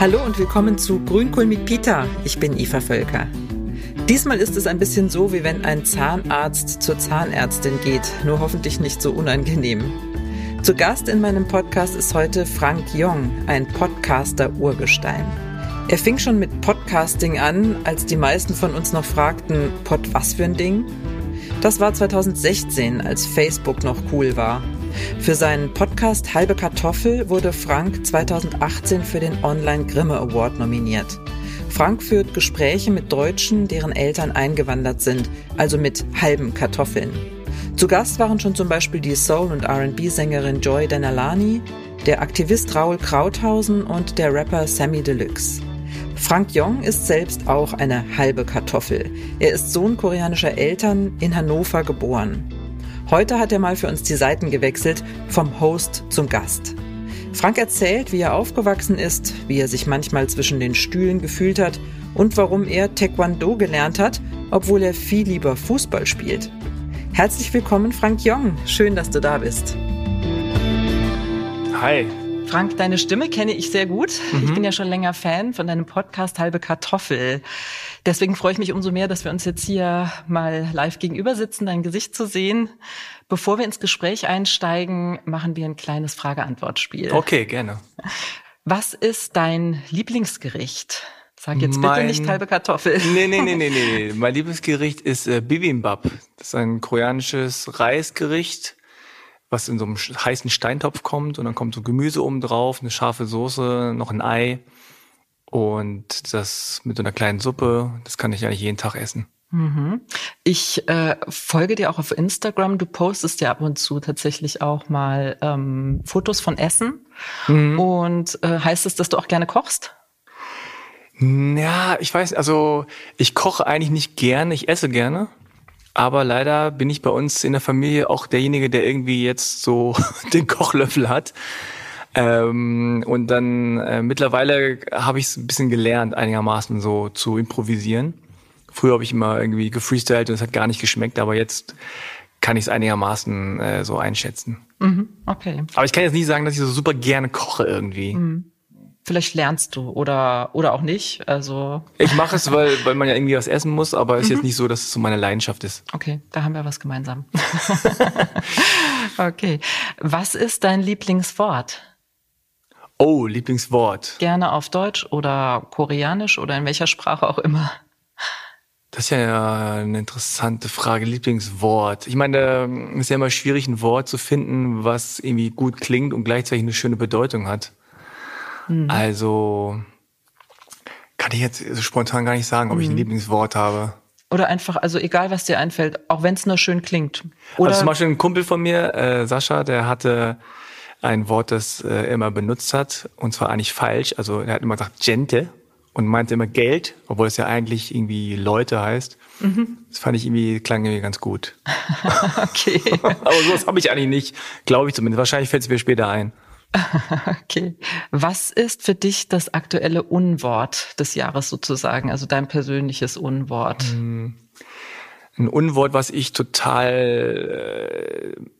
Hallo und willkommen zu Grünkohl mit Pita. Ich bin Eva Völker. Diesmal ist es ein bisschen so, wie wenn ein Zahnarzt zur Zahnärztin geht, nur hoffentlich nicht so unangenehm. Zu Gast in meinem Podcast ist heute Frank Jong, ein Podcaster-Urgestein. Er fing schon mit Podcasting an, als die meisten von uns noch fragten, Pod was für ein Ding? Das war 2016, als Facebook noch cool war. Für seinen Podcast Halbe Kartoffel wurde Frank 2018 für den Online Grimme Award nominiert. Frank führt Gespräche mit Deutschen, deren Eltern eingewandert sind, also mit halben Kartoffeln. Zu Gast waren schon zum Beispiel die Soul- und RB-Sängerin Joy Denalani, der Aktivist Raul Krauthausen und der Rapper Sammy Deluxe. Frank Jong ist selbst auch eine halbe Kartoffel. Er ist Sohn koreanischer Eltern, in Hannover geboren. Heute hat er mal für uns die Seiten gewechselt, vom Host zum Gast. Frank erzählt, wie er aufgewachsen ist, wie er sich manchmal zwischen den Stühlen gefühlt hat und warum er Taekwondo gelernt hat, obwohl er viel lieber Fußball spielt. Herzlich willkommen, Frank Jong. Schön, dass du da bist. Hi. Frank, deine Stimme kenne ich sehr gut. Mhm. Ich bin ja schon länger Fan von deinem Podcast Halbe Kartoffel. Deswegen freue ich mich umso mehr, dass wir uns jetzt hier mal live gegenüber sitzen, dein Gesicht zu sehen. Bevor wir ins Gespräch einsteigen, machen wir ein kleines Frage-Antwort-Spiel. Okay, gerne. Was ist dein Lieblingsgericht? Sag jetzt mein, bitte nicht halbe Kartoffel. Nee, nee, nee, nee, nee. Mein Lieblingsgericht ist äh, Bibimbap. Das ist ein koreanisches Reisgericht was in so einem heißen Steintopf kommt und dann kommt so Gemüse oben drauf, eine scharfe Soße, noch ein Ei und das mit so einer kleinen Suppe, das kann ich eigentlich jeden Tag essen. Mhm. Ich äh, folge dir auch auf Instagram. Du postest ja ab und zu tatsächlich auch mal ähm, Fotos von Essen. Mhm. Und äh, heißt es, dass du auch gerne kochst? Ja, ich weiß, also ich koche eigentlich nicht gerne, ich esse gerne. Aber leider bin ich bei uns in der Familie auch derjenige, der irgendwie jetzt so den Kochlöffel hat. Ähm, und dann äh, mittlerweile habe ich es ein bisschen gelernt, einigermaßen so zu improvisieren. Früher habe ich immer irgendwie gefreestylt und es hat gar nicht geschmeckt, aber jetzt kann ich es einigermaßen äh, so einschätzen. Mhm, okay. Aber ich kann jetzt nie sagen, dass ich so super gerne koche irgendwie. Mhm vielleicht lernst du oder oder auch nicht. Also ich mache es, weil weil man ja irgendwie was essen muss, aber es ist mhm. jetzt nicht so, dass es so meine Leidenschaft ist. Okay, da haben wir was gemeinsam. okay, was ist dein Lieblingswort? Oh, Lieblingswort. Gerne auf Deutsch oder Koreanisch oder in welcher Sprache auch immer. Das ist ja eine interessante Frage. Lieblingswort. Ich meine, es ist ja immer schwierig, ein Wort zu finden, was irgendwie gut klingt und gleichzeitig eine schöne Bedeutung hat. Mhm. Also kann ich jetzt spontan gar nicht sagen, ob ich ein mhm. Lieblingswort habe. Oder einfach, also egal, was dir einfällt, auch wenn es nur schön klingt. Oder also zum Beispiel ein Kumpel von mir, äh, Sascha, der hatte ein Wort, das äh, er immer benutzt hat, und zwar eigentlich falsch. Also er hat immer gesagt Gente und meinte immer Geld, obwohl es ja eigentlich irgendwie Leute heißt. Mhm. Das fand ich irgendwie, klang irgendwie ganz gut. okay. Aber sowas habe ich eigentlich nicht, glaube ich zumindest. Wahrscheinlich fällt es mir später ein. Okay. Was ist für dich das aktuelle Unwort des Jahres sozusagen, also dein persönliches Unwort? Hm. Ein Unwort, was ich total äh,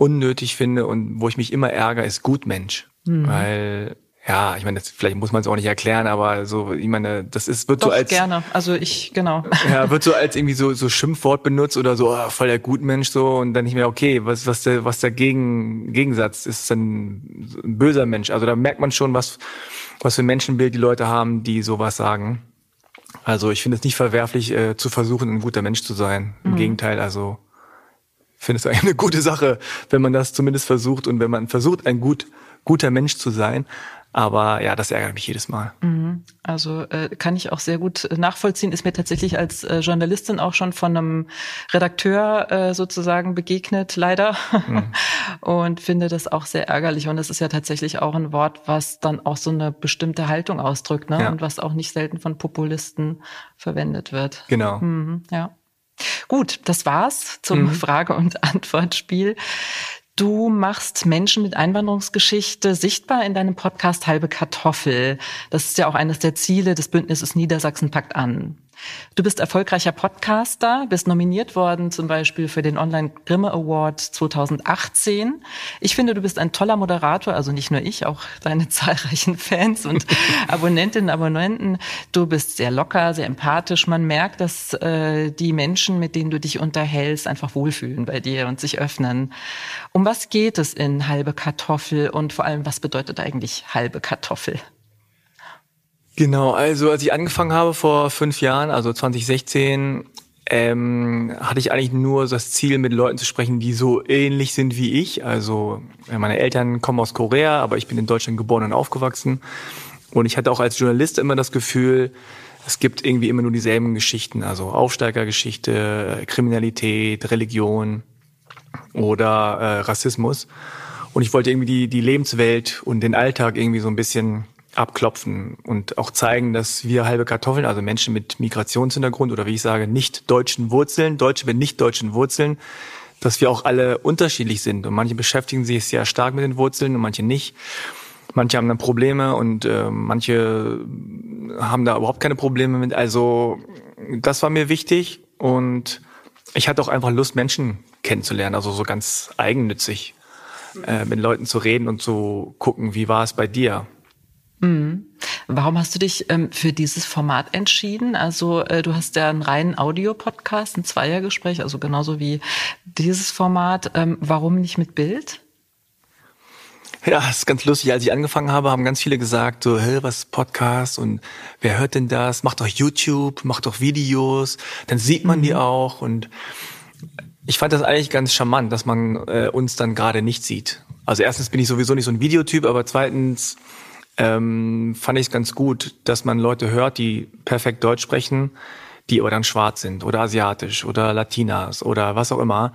unnötig finde und wo ich mich immer ärgere, ist Gutmensch. Mhm. Weil ja, ich meine, das, vielleicht muss man es auch nicht erklären, aber so, ich meine, das ist wird Doch, so als gerne. Also ich genau. Ja, wird so als irgendwie so so Schimpfwort benutzt oder so oh, voll der Gutmensch so und dann nicht mehr okay, was was der was der Gegen, Gegensatz ist dann ein böser Mensch. Also da merkt man schon, was was für ein Menschenbild die Leute haben, die sowas sagen. Also ich finde es nicht verwerflich äh, zu versuchen, ein guter Mensch zu sein. Im mhm. Gegenteil, also finde es eigentlich eine gute Sache, wenn man das zumindest versucht und wenn man versucht, ein gut guter Mensch zu sein. Aber ja, das ärgert mich jedes Mal. Mhm. Also äh, kann ich auch sehr gut nachvollziehen. Ist mir tatsächlich als äh, Journalistin auch schon von einem Redakteur äh, sozusagen begegnet, leider. Mhm. Und finde das auch sehr ärgerlich. Und es ist ja tatsächlich auch ein Wort, was dann auch so eine bestimmte Haltung ausdrückt, ne? Ja. Und was auch nicht selten von Populisten verwendet wird. Genau. Mhm, ja. Gut, das war's zum mhm. Frage- und Antwortspiel. Du machst Menschen mit Einwanderungsgeschichte sichtbar in deinem Podcast Halbe Kartoffel. Das ist ja auch eines der Ziele des Bündnisses Niedersachsen packt an. Du bist erfolgreicher Podcaster, bist nominiert worden zum Beispiel für den Online Grimme Award 2018. Ich finde, du bist ein toller Moderator, also nicht nur ich, auch deine zahlreichen Fans und Abonnentinnen und Abonnenten. Du bist sehr locker, sehr empathisch. Man merkt, dass äh, die Menschen, mit denen du dich unterhältst, einfach wohlfühlen bei dir und sich öffnen. Um was geht es in halbe Kartoffel und vor allem, was bedeutet eigentlich halbe Kartoffel? Genau, also als ich angefangen habe vor fünf Jahren, also 2016, ähm, hatte ich eigentlich nur das Ziel, mit Leuten zu sprechen, die so ähnlich sind wie ich. Also meine Eltern kommen aus Korea, aber ich bin in Deutschland geboren und aufgewachsen. Und ich hatte auch als Journalist immer das Gefühl, es gibt irgendwie immer nur dieselben Geschichten, also Aufsteigergeschichte, Kriminalität, Religion oder äh, Rassismus. Und ich wollte irgendwie die, die Lebenswelt und den Alltag irgendwie so ein bisschen abklopfen und auch zeigen, dass wir halbe Kartoffeln, also Menschen mit Migrationshintergrund oder wie ich sage, nicht deutschen Wurzeln, Deutsche mit nicht deutschen Wurzeln, dass wir auch alle unterschiedlich sind. Und manche beschäftigen sich sehr stark mit den Wurzeln und manche nicht. Manche haben dann Probleme und äh, manche haben da überhaupt keine Probleme mit. Also das war mir wichtig und ich hatte auch einfach Lust, Menschen kennenzulernen, also so ganz eigennützig äh, mit Leuten zu reden und zu gucken, wie war es bei dir? Mhm. Warum hast du dich ähm, für dieses Format entschieden? Also äh, du hast ja einen reinen Audio-Podcast, ein Zweiergespräch, also genauso wie dieses Format. Ähm, warum nicht mit Bild? Ja, das ist ganz lustig. Als ich angefangen habe, haben ganz viele gesagt, so, hey, was ist Podcast und wer hört denn das? Macht doch YouTube, macht doch Videos, dann sieht man mhm. die auch. Und ich fand das eigentlich ganz charmant, dass man äh, uns dann gerade nicht sieht. Also erstens bin ich sowieso nicht so ein Videotyp, aber zweitens ähm, fand ich es ganz gut, dass man Leute hört, die perfekt Deutsch sprechen, die aber dann schwarz sind oder asiatisch oder Latinas oder was auch immer.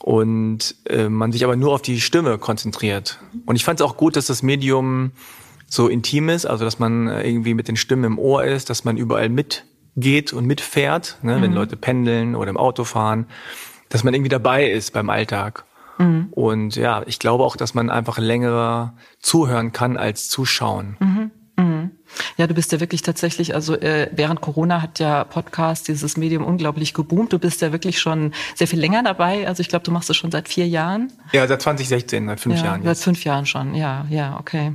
Und äh, man sich aber nur auf die Stimme konzentriert. Und ich fand es auch gut, dass das Medium so intim ist, also dass man irgendwie mit den Stimmen im Ohr ist, dass man überall mitgeht und mitfährt, ne, mhm. wenn Leute pendeln oder im Auto fahren, dass man irgendwie dabei ist beim Alltag. Mhm. Und ja, ich glaube auch, dass man einfach länger zuhören kann als zuschauen. Mhm. Mhm. Ja, du bist ja wirklich tatsächlich, also äh, während Corona hat ja Podcast, dieses Medium unglaublich geboomt. Du bist ja wirklich schon sehr viel länger dabei. Also ich glaube, du machst es schon seit vier Jahren. Ja, seit 2016, seit fünf ja, Jahren. Jetzt. Seit fünf Jahren schon, ja, ja, okay.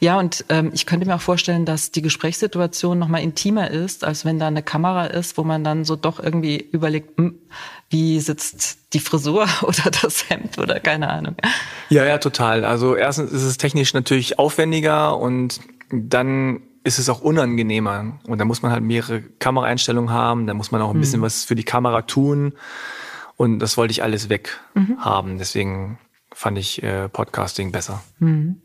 Ja, und ähm, ich könnte mir auch vorstellen, dass die Gesprächssituation nochmal intimer ist, als wenn da eine Kamera ist, wo man dann so doch irgendwie überlegt, hm, wie sitzt die Frisur oder das Hemd oder keine Ahnung. Ja, ja, total. Also erstens ist es technisch natürlich aufwendiger und dann ist es auch unangenehmer. Und da muss man halt mehrere Kameraeinstellungen haben, da muss man auch ein mhm. bisschen was für die Kamera tun. Und das wollte ich alles weg mhm. haben. Deswegen fand ich äh, Podcasting besser. Mhm.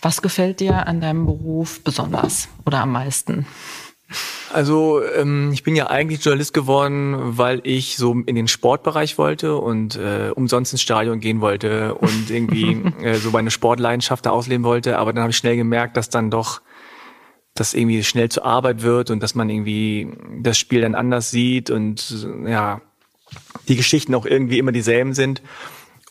Was gefällt dir an deinem Beruf besonders oder am meisten? Also ähm, ich bin ja eigentlich Journalist geworden, weil ich so in den Sportbereich wollte und äh, umsonst ins Stadion gehen wollte und irgendwie äh, so meine Sportleidenschaft da ausleben wollte. Aber dann habe ich schnell gemerkt, dass dann doch das irgendwie schnell zur Arbeit wird und dass man irgendwie das Spiel dann anders sieht und ja die Geschichten auch irgendwie immer dieselben sind.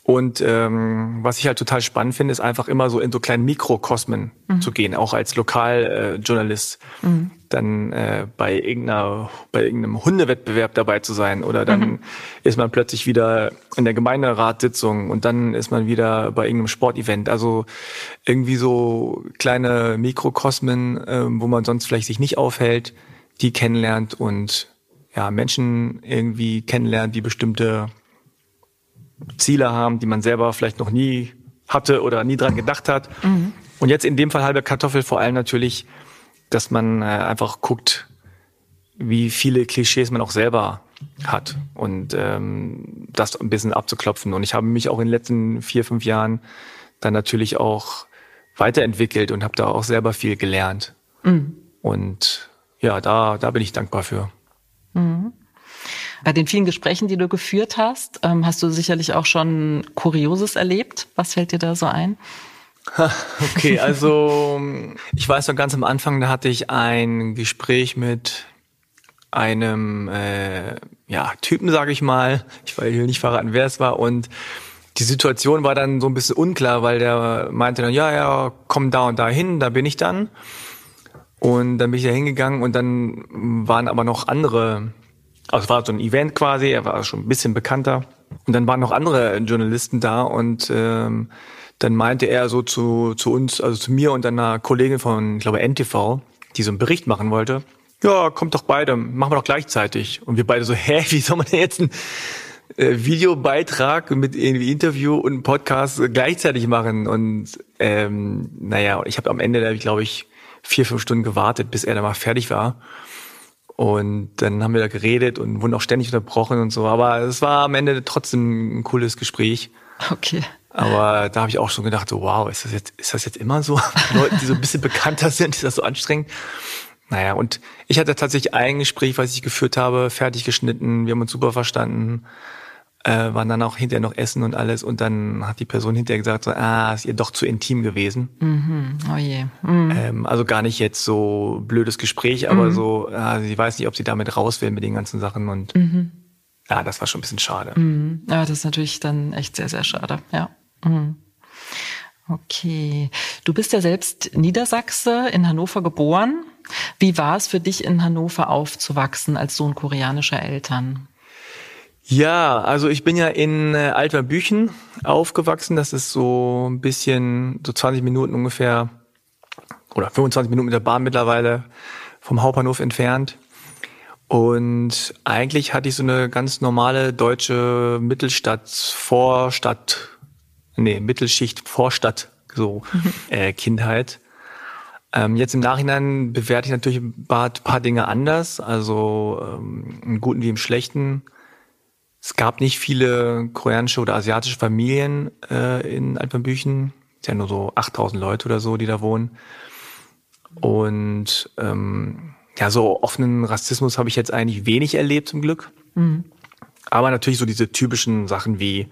Und ähm, was ich halt total spannend finde, ist einfach immer so in so kleinen Mikrokosmen mhm. zu gehen, auch als Lokaljournalist. Äh, mhm. Dann äh, bei irgendeiner, bei irgendeinem Hundewettbewerb dabei zu sein. Oder dann mhm. ist man plötzlich wieder in der Gemeinderatssitzung und dann ist man wieder bei irgendeinem Sportevent. Also irgendwie so kleine Mikrokosmen, äh, wo man sonst vielleicht sich nicht aufhält, die kennenlernt und ja, Menschen irgendwie kennenlernt, die bestimmte Ziele haben, die man selber vielleicht noch nie hatte oder nie dran gedacht hat. Mhm. Und jetzt in dem Fall halbe Kartoffel vor allem natürlich, dass man äh, einfach guckt, wie viele Klischees man auch selber hat und ähm, das ein bisschen abzuklopfen. Und ich habe mich auch in den letzten vier, fünf Jahren dann natürlich auch weiterentwickelt und habe da auch selber viel gelernt. Mhm. Und ja, da, da bin ich dankbar für. Mhm. Bei den vielen Gesprächen, die du geführt hast, ähm, hast du sicherlich auch schon Kurioses erlebt. Was fällt dir da so ein? Okay, also ich weiß noch ganz am Anfang, da hatte ich ein Gespräch mit einem äh, ja, Typen, sage ich mal. Ich will hier nicht verraten, wer es war. Und die Situation war dann so ein bisschen unklar, weil der meinte dann, ja, ja, komm da und da hin, da bin ich dann. Und dann bin ich da hingegangen und dann waren aber noch andere, also es war so ein Event quasi, er war schon ein bisschen bekannter. Und dann waren noch andere Journalisten da und ähm, dann meinte er so zu, zu uns, also zu mir und einer Kollegin von, ich glaube, NTV, die so einen Bericht machen wollte, ja, kommt doch beide, machen wir doch gleichzeitig. Und wir beide so, hä, wie soll man denn jetzt einen äh, Videobeitrag mit irgendwie Interview und Podcast gleichzeitig machen? Und ähm, naja, ich habe am Ende, glaube ich, vier, fünf Stunden gewartet, bis er da mal fertig war. Und dann haben wir da geredet und wurden auch ständig unterbrochen und so. Aber es war am Ende trotzdem ein cooles Gespräch. Okay. Aber da habe ich auch schon gedacht, so, wow, ist das jetzt, ist das jetzt immer so? Leute, die so ein bisschen bekannter sind, ist das so anstrengend? Naja, und ich hatte tatsächlich ein Gespräch, was ich geführt habe, fertig geschnitten, wir haben uns super verstanden, äh, waren dann auch hinterher noch essen und alles und dann hat die Person hinterher gesagt, so, ah, ist ihr doch zu intim gewesen. Mhm. Oh je. Mhm. Ähm, also gar nicht jetzt so blödes Gespräch, aber mhm. so, ah, sie weiß nicht, ob sie damit raus will mit den ganzen Sachen und mhm. ja, das war schon ein bisschen schade. Mhm. Ja, das ist natürlich dann echt sehr, sehr schade, ja. Mhm. Okay. Du bist ja selbst Niedersachse, in Hannover geboren. Wie war es für dich, in Hannover aufzuwachsen als Sohn koreanischer Eltern? Ja, also ich bin ja in äh, Altwerbüchen aufgewachsen. Das ist so ein bisschen, so 20 Minuten ungefähr, oder 25 Minuten mit der Bahn mittlerweile vom Hauptbahnhof entfernt. Und eigentlich hatte ich so eine ganz normale deutsche Mittelstadt, Vorstadt, nee, Mittelschicht, Vorstadt, so mhm. äh, Kindheit. Ähm, jetzt im Nachhinein bewerte ich natürlich ein paar, paar Dinge anders, also ähm, im Guten wie im Schlechten. Es gab nicht viele koreanische oder asiatische Familien äh, in Alpenbüchen. Es sind ja nur so 8000 Leute oder so, die da wohnen. Und ähm, ja, so offenen Rassismus habe ich jetzt eigentlich wenig erlebt zum Glück. Mhm. Aber natürlich so diese typischen Sachen wie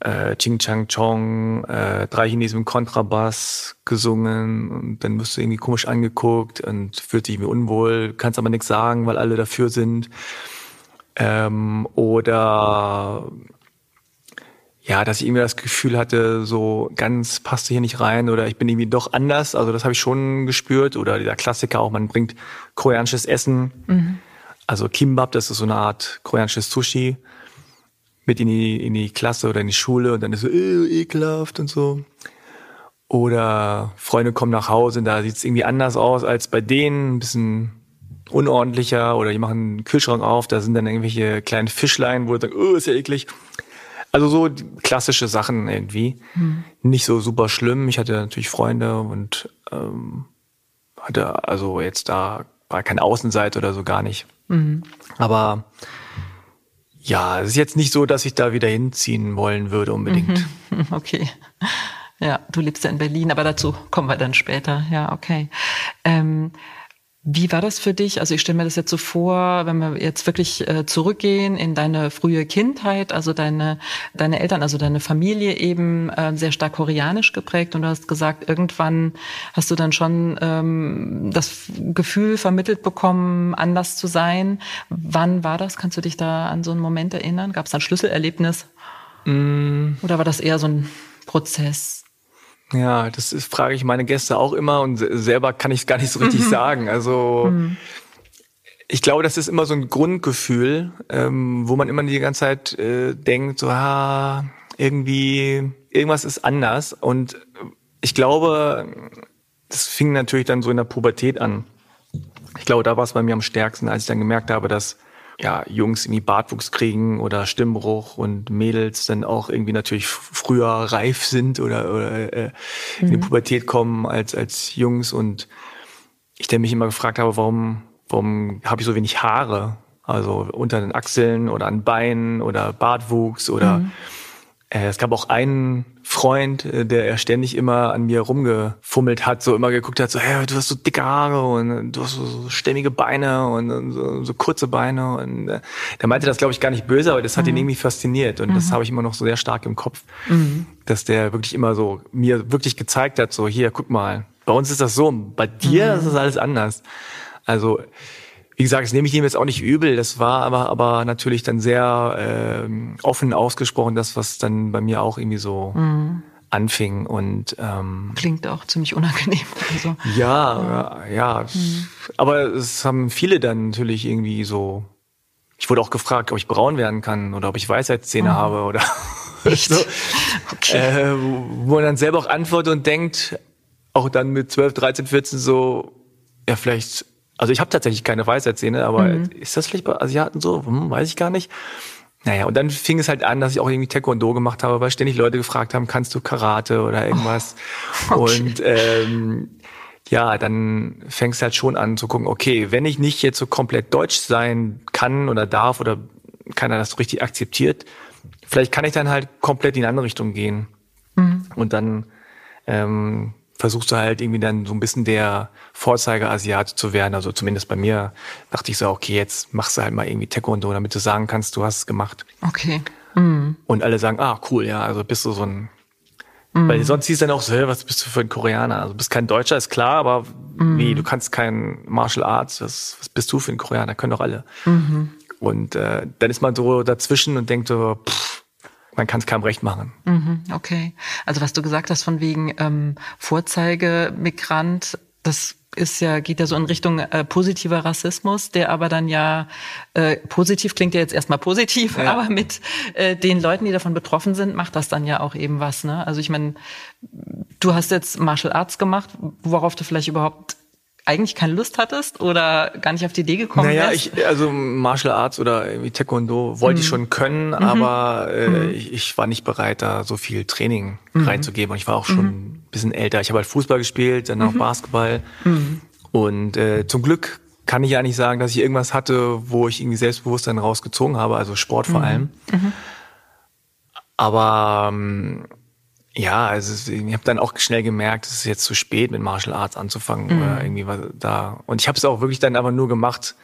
äh, Ching Chang Chong, äh, drei Chinesen mit Kontrabass gesungen und dann wirst du irgendwie komisch angeguckt und fühlt dich irgendwie unwohl, kannst aber nichts sagen, weil alle dafür sind. Ähm, oder ja, dass ich irgendwie das Gefühl hatte, so ganz passte hier nicht rein oder ich bin irgendwie doch anders. Also das habe ich schon gespürt. Oder dieser Klassiker auch, man bringt koreanisches Essen. Mhm. Also Kimbap, das ist so eine Art koreanisches Sushi mit in die, in die Klasse oder in die Schule und dann ist so äh, ekelhaft und so. Oder Freunde kommen nach Hause und da sieht es irgendwie anders aus als bei denen, ein bisschen unordentlicher oder die machen einen Kühlschrank auf, da sind dann irgendwelche kleinen Fischlein, wo du sagst, oh, ist ja eklig. Also so klassische Sachen irgendwie. Mhm. Nicht so super schlimm. Ich hatte natürlich Freunde und ähm, hatte also jetzt da war keine Außenseite oder so gar nicht. Mhm. Aber ja, es ist jetzt nicht so, dass ich da wieder hinziehen wollen würde unbedingt. Mhm. Okay. Ja, du lebst ja in Berlin, aber dazu kommen wir dann später. Ja, okay. Ähm, wie war das für dich? Also ich stelle mir das jetzt so vor, wenn wir jetzt wirklich äh, zurückgehen in deine frühe Kindheit, also deine, deine Eltern, also deine Familie eben äh, sehr stark koreanisch geprägt und du hast gesagt, irgendwann hast du dann schon ähm, das Gefühl vermittelt bekommen, anders zu sein. Wann war das? Kannst du dich da an so einen Moment erinnern? Gab es ein Schlüsselerlebnis? Mm. Oder war das eher so ein Prozess? Ja, das ist, frage ich meine Gäste auch immer und selber kann ich es gar nicht so richtig mhm. sagen. Also mhm. ich glaube, das ist immer so ein Grundgefühl, ähm, wo man immer die ganze Zeit äh, denkt, so ah, irgendwie irgendwas ist anders. Und ich glaube, das fing natürlich dann so in der Pubertät an. Ich glaube, da war es bei mir am stärksten, als ich dann gemerkt habe, dass ja, Jungs irgendwie Bartwuchs kriegen oder Stimmbruch und Mädels dann auch irgendwie natürlich früher reif sind oder, oder äh, mhm. in die mhm. Pubertät kommen als, als Jungs und ich dann mich immer gefragt habe, warum, warum habe ich so wenig Haare? Also unter den Achseln oder an Beinen oder Bartwuchs oder mhm. Äh, es gab auch einen Freund, äh, der er ständig immer an mir rumgefummelt hat, so immer geguckt hat, so, hey, du hast so dicke Haare und du hast so stämmige Beine und so, so kurze Beine. Und äh, der meinte das, glaube ich, gar nicht böse, aber das hat mhm. ihn irgendwie fasziniert. Und mhm. das habe ich immer noch so sehr stark im Kopf, mhm. dass der wirklich immer so mir wirklich gezeigt hat, so, hier, guck mal, bei uns ist das so, bei dir mhm. ist das alles anders. Also wie gesagt, das nehme ich ihm jetzt auch nicht übel. Das war aber, aber natürlich dann sehr äh, offen ausgesprochen, das, was dann bei mir auch irgendwie so mhm. anfing und ähm, klingt auch ziemlich unangenehm. Also, ja, ja, ja. Mhm. aber es haben viele dann natürlich irgendwie so. Ich wurde auch gefragt, ob ich braun werden kann oder ob ich Weisheitszähne mhm. habe oder so, okay. äh, wo man dann selber auch antwortet und denkt, auch dann mit 12, 13, 14 so, ja vielleicht, also ich habe tatsächlich keine Weisheitszähne, aber mhm. ist das vielleicht bei Asiaten so? Hm, weiß ich gar nicht. Naja, und dann fing es halt an, dass ich auch irgendwie Taekwondo gemacht habe, weil ständig Leute gefragt haben, kannst du Karate oder irgendwas? Oh, okay. Und ähm, ja, dann fängst du halt schon an zu gucken, okay, wenn ich nicht jetzt so komplett deutsch sein kann oder darf oder keiner das so richtig akzeptiert, vielleicht kann ich dann halt komplett in eine andere Richtung gehen. Mhm. Und dann ähm, versuchst du halt irgendwie dann so ein bisschen der Vorzeigeasiat zu werden. Also zumindest bei mir dachte ich so, okay, jetzt machst du halt mal irgendwie Taekwondo, damit du sagen kannst, du hast es gemacht. Okay. Mhm. Und alle sagen, ah, cool, ja, also bist du so ein mhm. weil sonst hieß dann auch so, hey, was bist du für ein Koreaner? Also bist kein Deutscher, ist klar, aber mhm. wie, du kannst kein Martial Arts, was, was bist du für ein Koreaner? Können doch alle. Mhm. Und äh, dann ist man so dazwischen und denkt so, pff, man kann es keinem recht machen. Mhm, okay. Also was du gesagt hast von wegen ähm, Vorzeigemigrant, das ist ja, geht ja so in Richtung äh, positiver Rassismus, der aber dann ja äh, positiv klingt ja jetzt erstmal positiv, ja. aber mit äh, den Leuten, die davon betroffen sind, macht das dann ja auch eben was. Ne? Also ich meine, du hast jetzt Martial Arts gemacht, worauf du vielleicht überhaupt eigentlich keine Lust hattest oder gar nicht auf die Idee gekommen naja, wärst? ich, also Martial Arts oder irgendwie Taekwondo wollte mhm. ich schon können, mhm. aber äh, mhm. ich, ich, war nicht bereit, da so viel Training mhm. reinzugeben. Und ich war auch schon mhm. ein bisschen älter. Ich habe halt Fußball gespielt, dann auch mhm. Basketball. Und äh, zum Glück kann ich ja nicht sagen, dass ich irgendwas hatte, wo ich irgendwie Selbstbewusstsein rausgezogen habe, also Sport vor allem. Aber ähm, ja, also ich habe dann auch schnell gemerkt, es ist jetzt zu spät, mit Martial Arts anzufangen mhm. oder irgendwie was da. Und ich habe es auch wirklich dann aber nur gemacht,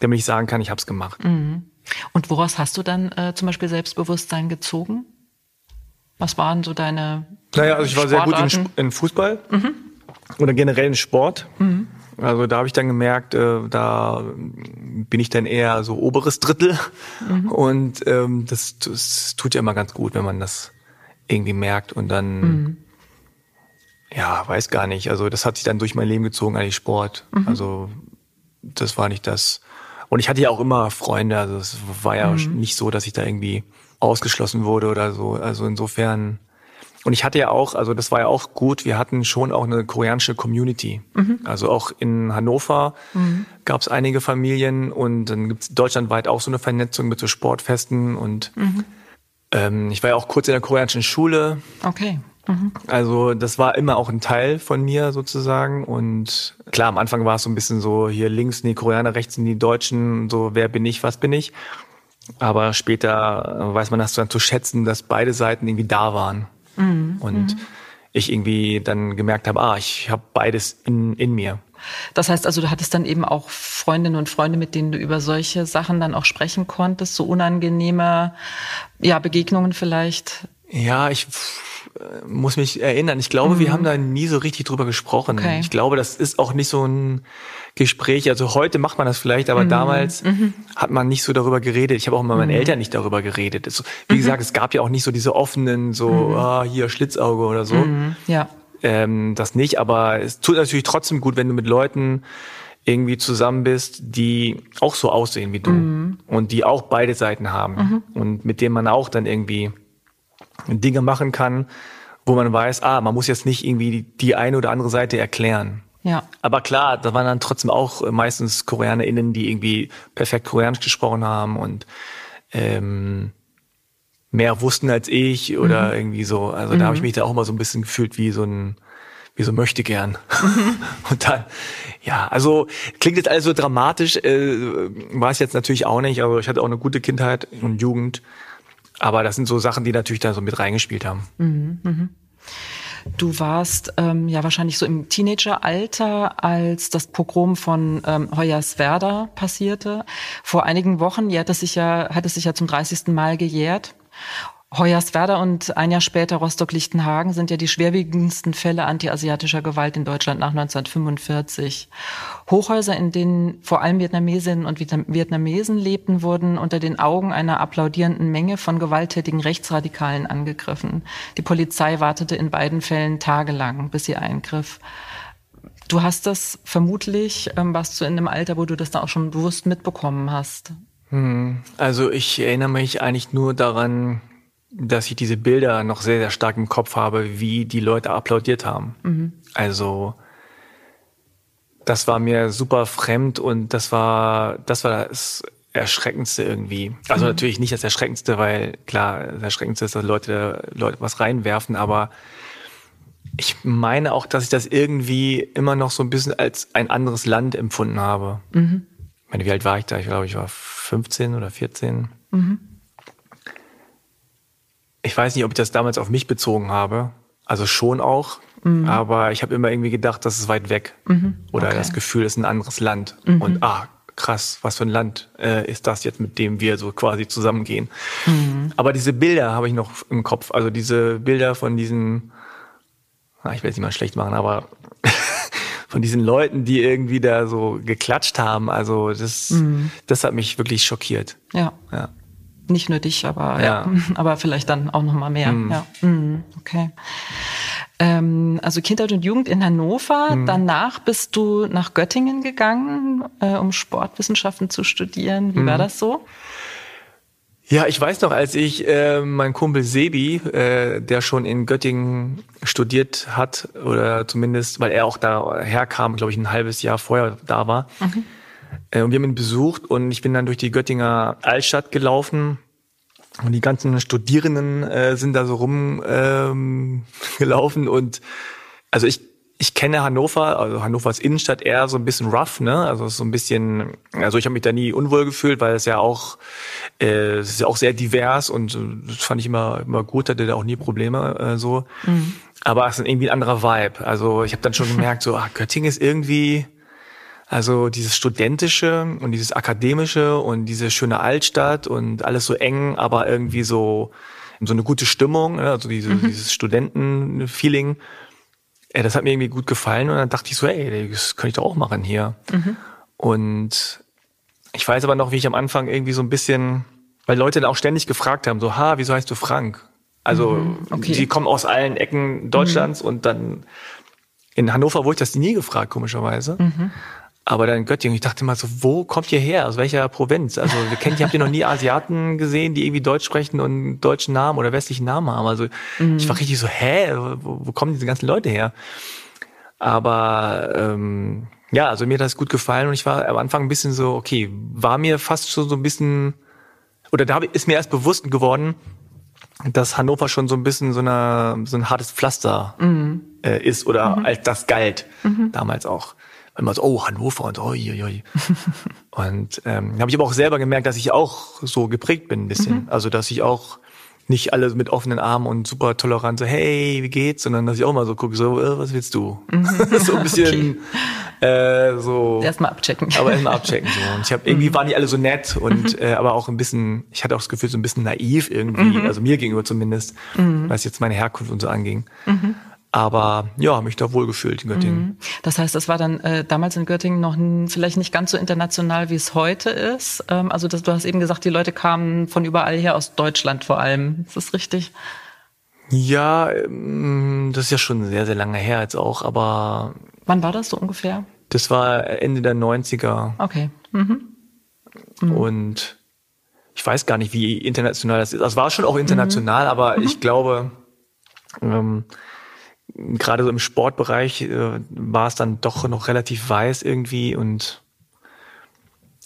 damit ich sagen kann, ich habe es gemacht. Mhm. Und woraus hast du dann äh, zum Beispiel Selbstbewusstsein gezogen? Was waren so deine Naja, also ich war sehr gut in, in Fußball mhm. oder generell in Sport. Mhm. Also da habe ich dann gemerkt, äh, da bin ich dann eher so oberes Drittel. Mhm. Und ähm, das, das tut ja immer ganz gut, wenn man das irgendwie merkt und dann, mhm. ja, weiß gar nicht. Also das hat sich dann durch mein Leben gezogen, eigentlich Sport. Mhm. Also das war nicht das. Und ich hatte ja auch immer Freunde, also es war ja mhm. nicht so, dass ich da irgendwie ausgeschlossen wurde oder so. Also insofern. Und ich hatte ja auch, also das war ja auch gut, wir hatten schon auch eine koreanische Community. Mhm. Also auch in Hannover mhm. gab es einige Familien und dann gibt es deutschlandweit auch so eine Vernetzung mit so Sportfesten und mhm. Ähm, ich war ja auch kurz in der koreanischen Schule. Okay. Mhm. Also das war immer auch ein Teil von mir sozusagen. Und klar, am Anfang war es so ein bisschen so, hier links sind die Koreaner, rechts sind die Deutschen, so wer bin ich, was bin ich. Aber später weiß man das dann zu schätzen, dass beide Seiten irgendwie da waren. Mhm. Und mhm. ich irgendwie dann gemerkt habe, ah, ich habe beides in, in mir. Das heißt also, du hattest dann eben auch Freundinnen und Freunde, mit denen du über solche Sachen dann auch sprechen konntest, so unangenehme ja, Begegnungen vielleicht? Ja, ich muss mich erinnern. Ich glaube, mhm. wir haben da nie so richtig drüber gesprochen. Okay. Ich glaube, das ist auch nicht so ein Gespräch. Also heute macht man das vielleicht, aber mhm. damals mhm. hat man nicht so darüber geredet. Ich habe auch mit meinen mhm. Eltern nicht darüber geredet. Also, wie mhm. gesagt, es gab ja auch nicht so diese offenen, so mhm. ah, hier Schlitzauge oder so. Ja ähm, das nicht, aber es tut natürlich trotzdem gut, wenn du mit Leuten irgendwie zusammen bist, die auch so aussehen wie du mhm. und die auch beide Seiten haben mhm. und mit denen man auch dann irgendwie Dinge machen kann, wo man weiß, ah, man muss jetzt nicht irgendwie die, die eine oder andere Seite erklären. Ja. Aber klar, da waren dann trotzdem auch meistens KoreanerInnen, die irgendwie perfekt Koreanisch gesprochen haben und ähm, mehr wussten als ich oder mhm. irgendwie so. Also mhm. da habe ich mich da auch mal so ein bisschen gefühlt wie so ein wie so möchte gern. Mhm. Und dann, ja, also klingt jetzt alles so dramatisch, äh, war es jetzt natürlich auch nicht, aber ich hatte auch eine gute Kindheit und Jugend. Aber das sind so Sachen, die natürlich da so mit reingespielt haben. Mhm, mhm. Du warst ähm, ja wahrscheinlich so im Teenageralter, als das Pogrom von ähm, Hoyerswerda passierte. Vor einigen Wochen ja, hat es sich ja, hat es sich ja zum 30. Mal gejährt. Hoyerswerda und ein Jahr später Rostock-Lichtenhagen sind ja die schwerwiegendsten Fälle antiasiatischer Gewalt in Deutschland nach 1945. Hochhäuser, in denen vor allem Vietnamesinnen und Vietnamesen lebten, wurden unter den Augen einer applaudierenden Menge von gewalttätigen Rechtsradikalen angegriffen. Die Polizei wartete in beiden Fällen tagelang, bis sie eingriff. Du hast das vermutlich, ähm, warst du in einem Alter, wo du das da auch schon bewusst mitbekommen hast. Hm, also ich erinnere mich eigentlich nur daran, dass ich diese Bilder noch sehr, sehr stark im Kopf habe, wie die Leute applaudiert haben. Mhm. Also das war mir super fremd und das war, das war das Erschreckendste irgendwie. Also mhm. natürlich nicht das Erschreckendste, weil klar, das Erschreckendste ist, dass Leute, Leute was reinwerfen, aber ich meine auch, dass ich das irgendwie immer noch so ein bisschen als ein anderes Land empfunden habe. Mhm. Ich meine, wie alt war ich da? Ich glaube, ich war 15 oder 14. Mhm. Ich weiß nicht, ob ich das damals auf mich bezogen habe. Also schon auch. Mhm. Aber ich habe immer irgendwie gedacht, das ist weit weg. Mhm. Oder okay. das Gefühl, es ist ein anderes Land. Mhm. Und ah, krass, was für ein Land äh, ist das jetzt, mit dem wir so quasi zusammengehen. Mhm. Aber diese Bilder habe ich noch im Kopf. Also diese Bilder von diesen, ah, ich will es nicht mal schlecht machen, aber von diesen Leuten, die irgendwie da so geklatscht haben. Also das, mhm. das hat mich wirklich schockiert. Ja. ja. Nicht nur dich, aber ja. ja. aber vielleicht dann auch noch mal mehr. Mhm. Ja. Mhm. Okay. Ähm, also Kindheit und Jugend in Hannover. Mhm. Danach bist du nach Göttingen gegangen, äh, um Sportwissenschaften zu studieren. Wie war mhm. das so? Ja, ich weiß noch, als ich äh, mein Kumpel Sebi, äh, der schon in Göttingen studiert hat, oder zumindest, weil er auch da herkam, glaube ich, ein halbes Jahr vorher da war. Mhm. Äh, und wir haben ihn besucht und ich bin dann durch die Göttinger Altstadt gelaufen. Und die ganzen Studierenden äh, sind da so rumgelaufen ähm, und also ich ich kenne Hannover, also Hannovers Innenstadt eher so ein bisschen rough, ne? Also so ein bisschen, also ich habe mich da nie unwohl gefühlt, weil es ja auch, äh, es ist ja auch sehr divers und äh, das fand ich immer immer gut, hatte da auch nie Probleme äh, so. Mhm. Aber es ist irgendwie ein anderer Vibe. Also ich habe dann schon gemerkt, so ah, Göttingen ist irgendwie, also dieses studentische und dieses akademische und diese schöne Altstadt und alles so eng, aber irgendwie so so eine gute Stimmung, ne? also diese, mhm. dieses Studentenfeeling. Ja, das hat mir irgendwie gut gefallen und dann dachte ich so, ey, das könnte ich doch auch machen hier. Mhm. Und ich weiß aber noch, wie ich am Anfang irgendwie so ein bisschen, weil Leute dann auch ständig gefragt haben, so, ha, wieso heißt du Frank? Also, mhm, okay. die kommen aus allen Ecken Deutschlands mhm. und dann in Hannover wurde ich das nie gefragt, komischerweise. Mhm. Aber dann in Göttingen, ich dachte mal so, wo kommt ihr her? Aus welcher Provinz? Also wir kennen, habt ihr noch nie Asiaten gesehen, die irgendwie Deutsch sprechen und deutschen Namen oder westlichen Namen haben? Also mhm. ich war richtig so, hä, wo, wo kommen diese ganzen Leute her? Aber ähm, ja, also mir hat das gut gefallen und ich war am Anfang ein bisschen so, okay, war mir fast schon so ein bisschen, oder da ist mir erst bewusst geworden, dass Hannover schon so ein bisschen so, eine, so ein hartes Pflaster mhm. äh, ist oder mhm. als das galt mhm. damals auch immer so, oh, Hannover und oh, oi, oi. und ähm, habe ich aber auch selber gemerkt, dass ich auch so geprägt bin ein bisschen. Mhm. Also dass ich auch nicht alle mit offenen Armen und super tolerant so, hey, wie geht's? Sondern dass ich auch mal so gucke, so, äh, was willst du? Mhm. so ein bisschen okay. äh, so. Erstmal abchecken. Aber erstmal abchecken. So. Und ich habe irgendwie mhm. waren die alle so nett und mhm. äh, aber auch ein bisschen, ich hatte auch das Gefühl, so ein bisschen naiv irgendwie, mhm. also mir gegenüber zumindest, mhm. was jetzt meine Herkunft und so anging. Aber ja, mich da wohl gefühlt in Göttingen. Mhm. Das heißt, es war dann äh, damals in Göttingen noch vielleicht nicht ganz so international, wie es heute ist. Ähm, also das, du hast eben gesagt, die Leute kamen von überall her, aus Deutschland vor allem. Ist das richtig? Ja, ähm, das ist ja schon sehr, sehr lange her jetzt auch, aber. Wann war das so ungefähr? Das war Ende der 90er. Okay. Mhm. Mhm. Und ich weiß gar nicht, wie international das ist. Das war schon auch international, mhm. aber ich mhm. glaube, ähm, gerade so im Sportbereich äh, war es dann doch noch relativ weiß irgendwie und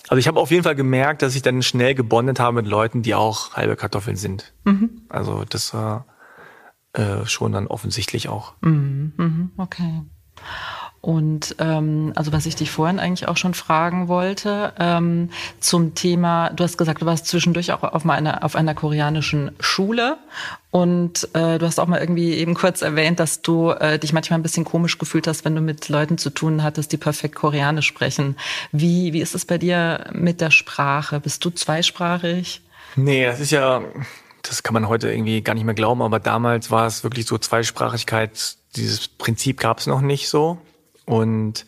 also ich habe auf jeden Fall gemerkt, dass ich dann schnell gebondet habe mit Leuten, die auch halbe Kartoffeln sind. Mhm. Also das war äh, schon dann offensichtlich auch. Mhm, mhm, okay. Und ähm, also was ich dich vorhin eigentlich auch schon fragen wollte, ähm, zum Thema, du hast gesagt, du warst zwischendurch auch auf, einer, auf einer koreanischen Schule und äh, du hast auch mal irgendwie eben kurz erwähnt, dass du äh, dich manchmal ein bisschen komisch gefühlt hast, wenn du mit Leuten zu tun hattest, die perfekt Koreanisch sprechen. Wie, wie ist es bei dir mit der Sprache? Bist du zweisprachig? Nee, das ist ja das kann man heute irgendwie gar nicht mehr glauben, aber damals war es wirklich so Zweisprachigkeit. Dieses Prinzip gab es noch nicht so. Und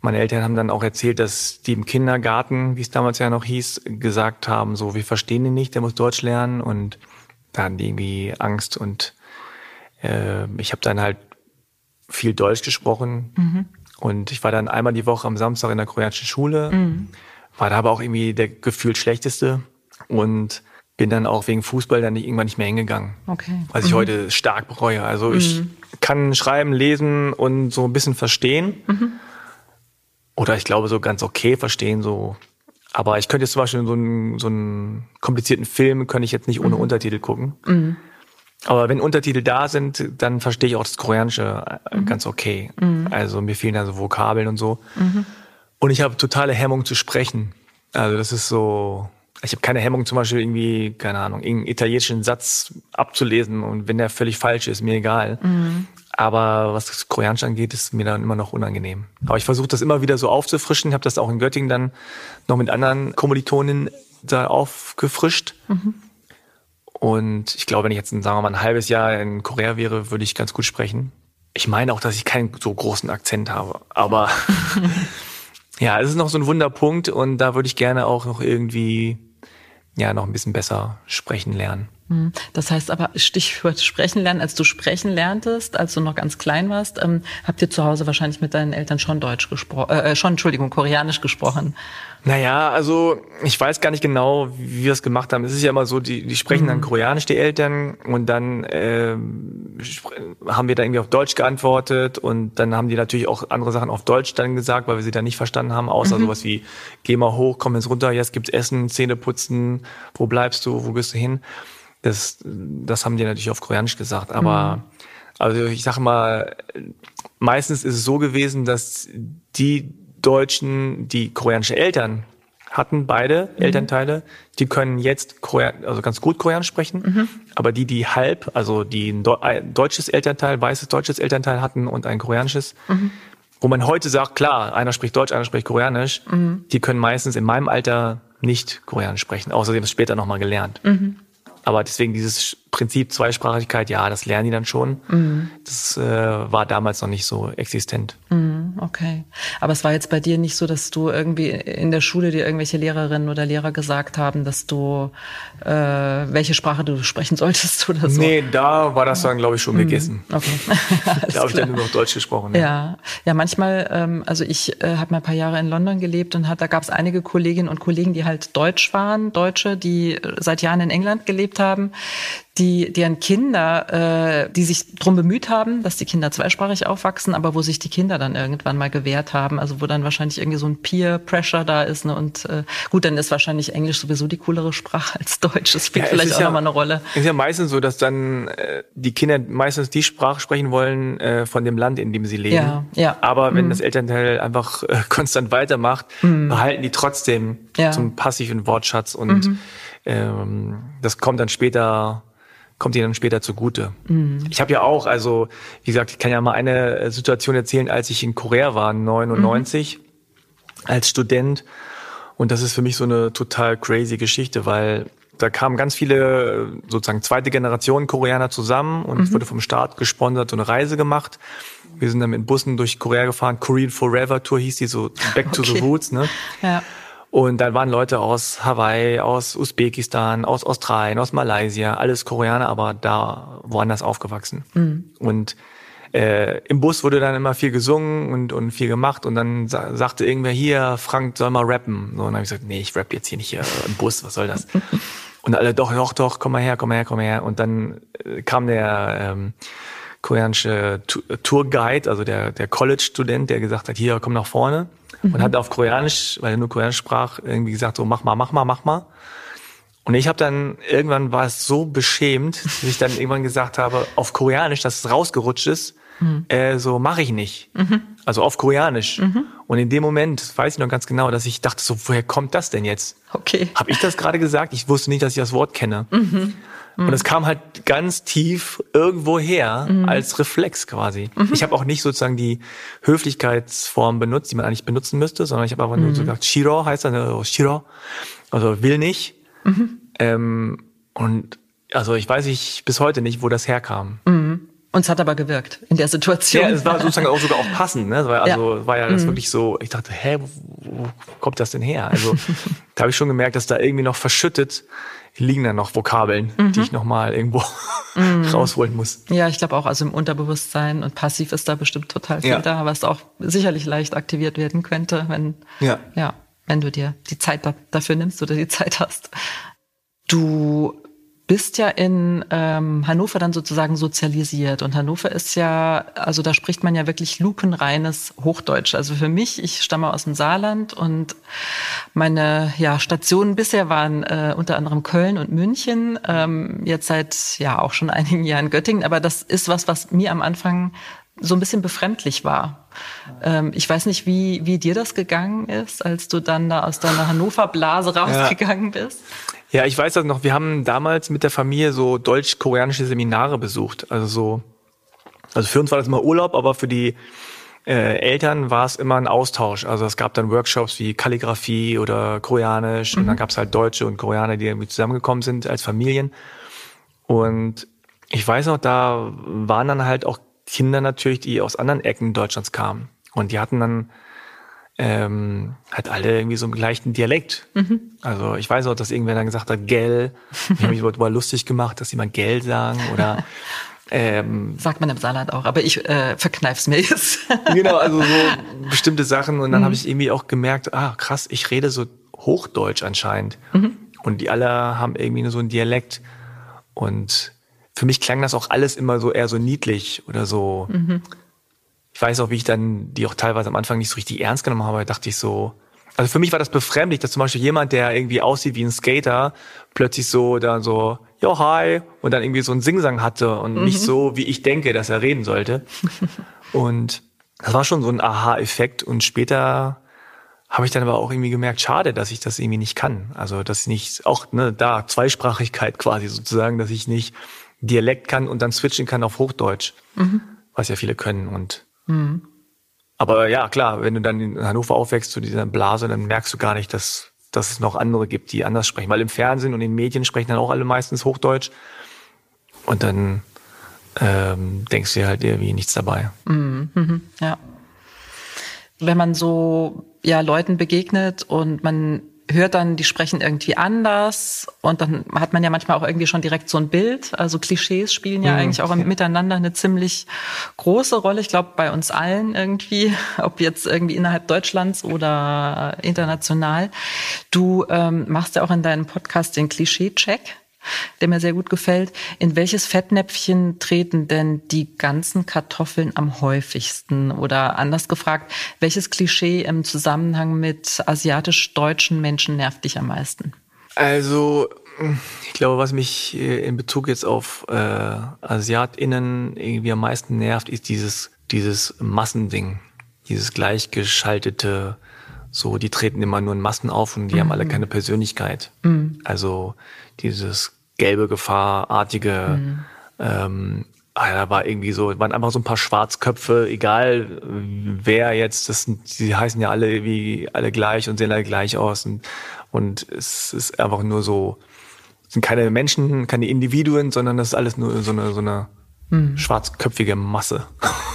meine Eltern haben dann auch erzählt, dass die im Kindergarten, wie es damals ja noch hieß, gesagt haben, so, wir verstehen ihn nicht, der muss Deutsch lernen. Und da hatten die irgendwie Angst. Und äh, ich habe dann halt viel Deutsch gesprochen. Mhm. Und ich war dann einmal die Woche am Samstag in der koreanischen Schule. Mhm. War da aber auch irgendwie der gefühlt schlechteste. Und bin dann auch wegen Fußball dann irgendwann nicht mehr hingegangen. Okay. Was ich mhm. heute stark bereue. Also mhm. ich kann schreiben, lesen und so ein bisschen verstehen. Mhm. Oder ich glaube so ganz okay verstehen, so. Aber ich könnte jetzt zum Beispiel so einen, so einen komplizierten Film, könnte ich jetzt nicht ohne mhm. Untertitel gucken. Mhm. Aber wenn Untertitel da sind, dann verstehe ich auch das Koreanische äh, mhm. ganz okay. Also mir fehlen da so Vokabeln und so. Und ich habe totale Hemmung zu sprechen. Also das ist so, ich habe keine Hemmung, zum Beispiel irgendwie, keine Ahnung, irgendeinen italienischen Satz abzulesen und wenn der völlig falsch ist, mir egal. Mhm. Aber was das Koreanisch angeht, ist mir dann immer noch unangenehm. Aber ich versuche das immer wieder so aufzufrischen. Ich habe das auch in Göttingen dann noch mit anderen Kommilitonen da aufgefrischt. Mhm. Und ich glaube, wenn ich jetzt, sagen wir mal, ein halbes Jahr in Korea wäre, würde ich ganz gut sprechen. Ich meine auch, dass ich keinen so großen Akzent habe. Aber ja, es ist noch so ein Wunderpunkt und da würde ich gerne auch noch irgendwie ja noch ein bisschen besser sprechen lernen. Hm. Das heißt aber, Stichwort sprechen lernen, als du sprechen lerntest, als du noch ganz klein warst, ähm, habt ihr zu Hause wahrscheinlich mit deinen Eltern schon Deutsch gesprochen, äh, äh, schon, Entschuldigung, Koreanisch gesprochen. Naja, also ich weiß gar nicht genau, wie wir es gemacht haben. Es ist ja immer so, die, die sprechen mhm. dann Koreanisch, die Eltern, und dann äh, haben wir da irgendwie auf Deutsch geantwortet und dann haben die natürlich auch andere Sachen auf Deutsch dann gesagt, weil wir sie dann nicht verstanden haben, außer mhm. sowas wie, geh mal hoch, komm jetzt runter, jetzt gibt's Essen, Zähne putzen, wo bleibst du, wo gehst du hin? Das, das haben die natürlich auf Koreanisch gesagt, aber mhm. also ich sag mal, meistens ist es so gewesen, dass die Deutschen, die koreanische Eltern hatten, beide mhm. Elternteile, die können jetzt Korean, also ganz gut Koreanisch sprechen, mhm. aber die, die halb, also die ein, deutsches Elternteil, weißes deutsches Elternteil hatten und ein koreanisches, mhm. wo man heute sagt, klar, einer spricht Deutsch, einer spricht Koreanisch, mhm. die können meistens in meinem Alter nicht Koreanisch sprechen, außerdem ist später nochmal gelernt. Mhm. Aber deswegen dieses Prinzip Zweisprachigkeit, ja, das lernen die dann schon. Mhm. Das äh, war damals noch nicht so existent. Mhm, okay. Aber es war jetzt bei dir nicht so, dass du irgendwie in der Schule dir irgendwelche Lehrerinnen oder Lehrer gesagt haben, dass du äh, welche Sprache du sprechen solltest oder so? Nee, da war das dann, glaube ich, schon mhm. gegessen. Okay. da habe ich dann nur noch Deutsch gesprochen. Ja, ja, ja manchmal, ähm, also ich äh, habe mal ein paar Jahre in London gelebt und hat, da gab es einige Kolleginnen und Kollegen, die halt Deutsch waren, Deutsche, die seit Jahren in England gelebt haben, die deren Kinder, äh, die sich drum bemüht haben, dass die Kinder zweisprachig aufwachsen, aber wo sich die Kinder dann irgendwann mal gewehrt haben, also wo dann wahrscheinlich irgendwie so ein Peer Pressure da ist, ne? Und äh, gut, dann ist wahrscheinlich Englisch sowieso die coolere Sprache als Deutsch. Das spielt ja, vielleicht auch ja, nochmal eine Rolle. Es ist ja meistens so, dass dann äh, die Kinder meistens die Sprache sprechen wollen äh, von dem Land, in dem sie leben. Ja, ja. Aber wenn mhm. das Elternteil einfach äh, konstant weitermacht, mhm. behalten die trotzdem ja. zum passiven Wortschatz und mhm. ähm, das kommt dann später kommt ihnen dann später zugute. Mhm. Ich habe ja auch, also wie gesagt, ich kann ja mal eine Situation erzählen, als ich in Korea war, 99, mhm. als Student. Und das ist für mich so eine total crazy Geschichte, weil da kamen ganz viele sozusagen zweite Generation Koreaner zusammen und mhm. wurde vom Staat gesponsert so eine Reise gemacht. Wir sind dann mit Bussen durch Korea gefahren. Korean Forever Tour hieß die so Back okay. to the Roots, ne? Ja. Und dann waren Leute aus Hawaii, aus Usbekistan, aus Australien, aus Malaysia, alles Koreaner, aber da woanders aufgewachsen. Mhm. Und äh, im Bus wurde dann immer viel gesungen und, und viel gemacht und dann sa sagte irgendwer hier, Frank soll mal rappen. So, und dann habe ich gesagt, nee, ich rapp jetzt hier nicht hier im Bus, was soll das? und alle, doch, doch, doch, komm mal her, komm mal her, komm mal her. Und dann äh, kam der ähm, koreanische Tourguide, also der, der College-Student, der gesagt hat, hier, komm nach vorne mhm. und hat auf Koreanisch, weil er nur Koreanisch sprach, irgendwie gesagt, so mach mal, mach mal, mach mal. Und ich habe dann, irgendwann war es so beschämt, dass ich dann irgendwann gesagt habe, auf Koreanisch, dass es rausgerutscht ist, mhm. äh, so mache ich nicht. Mhm. Also auf Koreanisch. Mhm. Und in dem Moment weiß ich noch ganz genau, dass ich dachte, so, woher kommt das denn jetzt? Okay. Habe ich das gerade gesagt? Ich wusste nicht, dass ich das Wort kenne. Mhm. Und es kam halt ganz tief irgendwo her mhm. als Reflex quasi. Mhm. Ich habe auch nicht sozusagen die Höflichkeitsform benutzt, die man eigentlich benutzen müsste, sondern ich habe einfach nur so mhm. gesagt, Shiro heißt dann, oh, Shiro, also will nicht. Mhm. Ähm, Und also ich weiß ich bis heute nicht, wo das herkam. Mhm. Und es hat aber gewirkt in der Situation. Ja, es war sozusagen auch sogar auch passend. Ne? Also ja. war ja das mhm. wirklich so, ich dachte, hä, wo, wo kommt das denn her? Also da habe ich schon gemerkt, dass da irgendwie noch verschüttet liegen da noch Vokabeln, mhm. die ich nochmal irgendwo mhm. rausholen muss. Ja, ich glaube auch, also im Unterbewusstsein und passiv ist da bestimmt total viel ja. da, was auch sicherlich leicht aktiviert werden könnte, wenn, ja. ja, wenn du dir die Zeit dafür nimmst oder die Zeit hast. Du bist ja in ähm, Hannover dann sozusagen sozialisiert. Und Hannover ist ja, also da spricht man ja wirklich lupenreines Hochdeutsch. Also für mich, ich stamme aus dem Saarland und meine ja, Stationen bisher waren äh, unter anderem Köln und München, ähm, jetzt seit ja auch schon einigen Jahren Göttingen. Aber das ist was, was mir am Anfang so ein bisschen befremdlich war. Ähm, ich weiß nicht, wie, wie dir das gegangen ist, als du dann da aus deiner Hannover-Blase rausgegangen ja. bist. Ja, ich weiß das noch. Wir haben damals mit der Familie so deutsch-koreanische Seminare besucht. Also so, also für uns war das immer Urlaub, aber für die äh, Eltern war es immer ein Austausch. Also es gab dann Workshops wie Kalligrafie oder Koreanisch mhm. und dann gab es halt Deutsche und Koreaner, die irgendwie zusammengekommen sind als Familien. Und ich weiß noch, da waren dann halt auch Kinder natürlich, die aus anderen Ecken Deutschlands kamen. Und die hatten dann ähm, halt alle irgendwie so im gleichen Dialekt. Mhm. Also ich weiß auch, dass irgendwer dann gesagt hat, Gell. Ich habe mich darüber lustig gemacht, dass jemand Gell sagen oder ähm, Sagt man im Saarland auch, aber ich äh, verkneif's mir jetzt. genau, also so bestimmte Sachen. Und dann mhm. habe ich irgendwie auch gemerkt, ah krass, ich rede so Hochdeutsch anscheinend. Mhm. Und die alle haben irgendwie nur so einen Dialekt. Und für mich klang das auch alles immer so eher so niedlich oder so. Mhm ich weiß auch, wie ich dann die auch teilweise am Anfang nicht so richtig ernst genommen habe, dachte ich so, also für mich war das befremdlich, dass zum Beispiel jemand, der irgendwie aussieht wie ein Skater, plötzlich so da so, yo, hi, und dann irgendwie so einen Singsang hatte und mhm. nicht so, wie ich denke, dass er reden sollte. und das war schon so ein Aha-Effekt und später habe ich dann aber auch irgendwie gemerkt, schade, dass ich das irgendwie nicht kann. Also, dass ich nicht, auch ne, da Zweisprachigkeit quasi sozusagen, dass ich nicht Dialekt kann und dann switchen kann auf Hochdeutsch, mhm. was ja viele können und Mhm. Aber ja, klar, wenn du dann in Hannover aufwächst zu dieser Blase, dann merkst du gar nicht, dass, dass es noch andere gibt, die anders sprechen. Weil im Fernsehen und in den Medien sprechen dann auch alle meistens Hochdeutsch. Und dann ähm, denkst du dir halt irgendwie nichts dabei. Mhm, mhm, ja. Wenn man so ja Leuten begegnet und man hört dann, die sprechen irgendwie anders und dann hat man ja manchmal auch irgendwie schon direkt so ein Bild. Also Klischees spielen ja mhm. eigentlich auch miteinander eine ziemlich große Rolle. Ich glaube, bei uns allen irgendwie, ob jetzt irgendwie innerhalb Deutschlands oder international. Du ähm, machst ja auch in deinem Podcast den Klischee-Check der mir sehr gut gefällt. In welches Fettnäpfchen treten denn die ganzen Kartoffeln am häufigsten? Oder anders gefragt, welches Klischee im Zusammenhang mit asiatisch-deutschen Menschen nervt dich am meisten? Also, ich glaube, was mich äh, in Bezug jetzt auf äh, AsiatInnen irgendwie am meisten nervt, ist dieses, dieses Massending, dieses gleichgeschaltete, so, die treten immer nur in Massen auf und die mhm. haben alle keine Persönlichkeit. Mhm. Also dieses gelbe Gefahrartige, mhm. ähm, ah, da war irgendwie so, waren einfach so ein paar Schwarzköpfe, egal wer jetzt, das sind, die heißen ja alle wie alle gleich und sehen alle gleich aus und, und es ist einfach nur so, sind keine Menschen, keine Individuen, sondern das ist alles nur so eine, so eine mhm. schwarzköpfige Masse.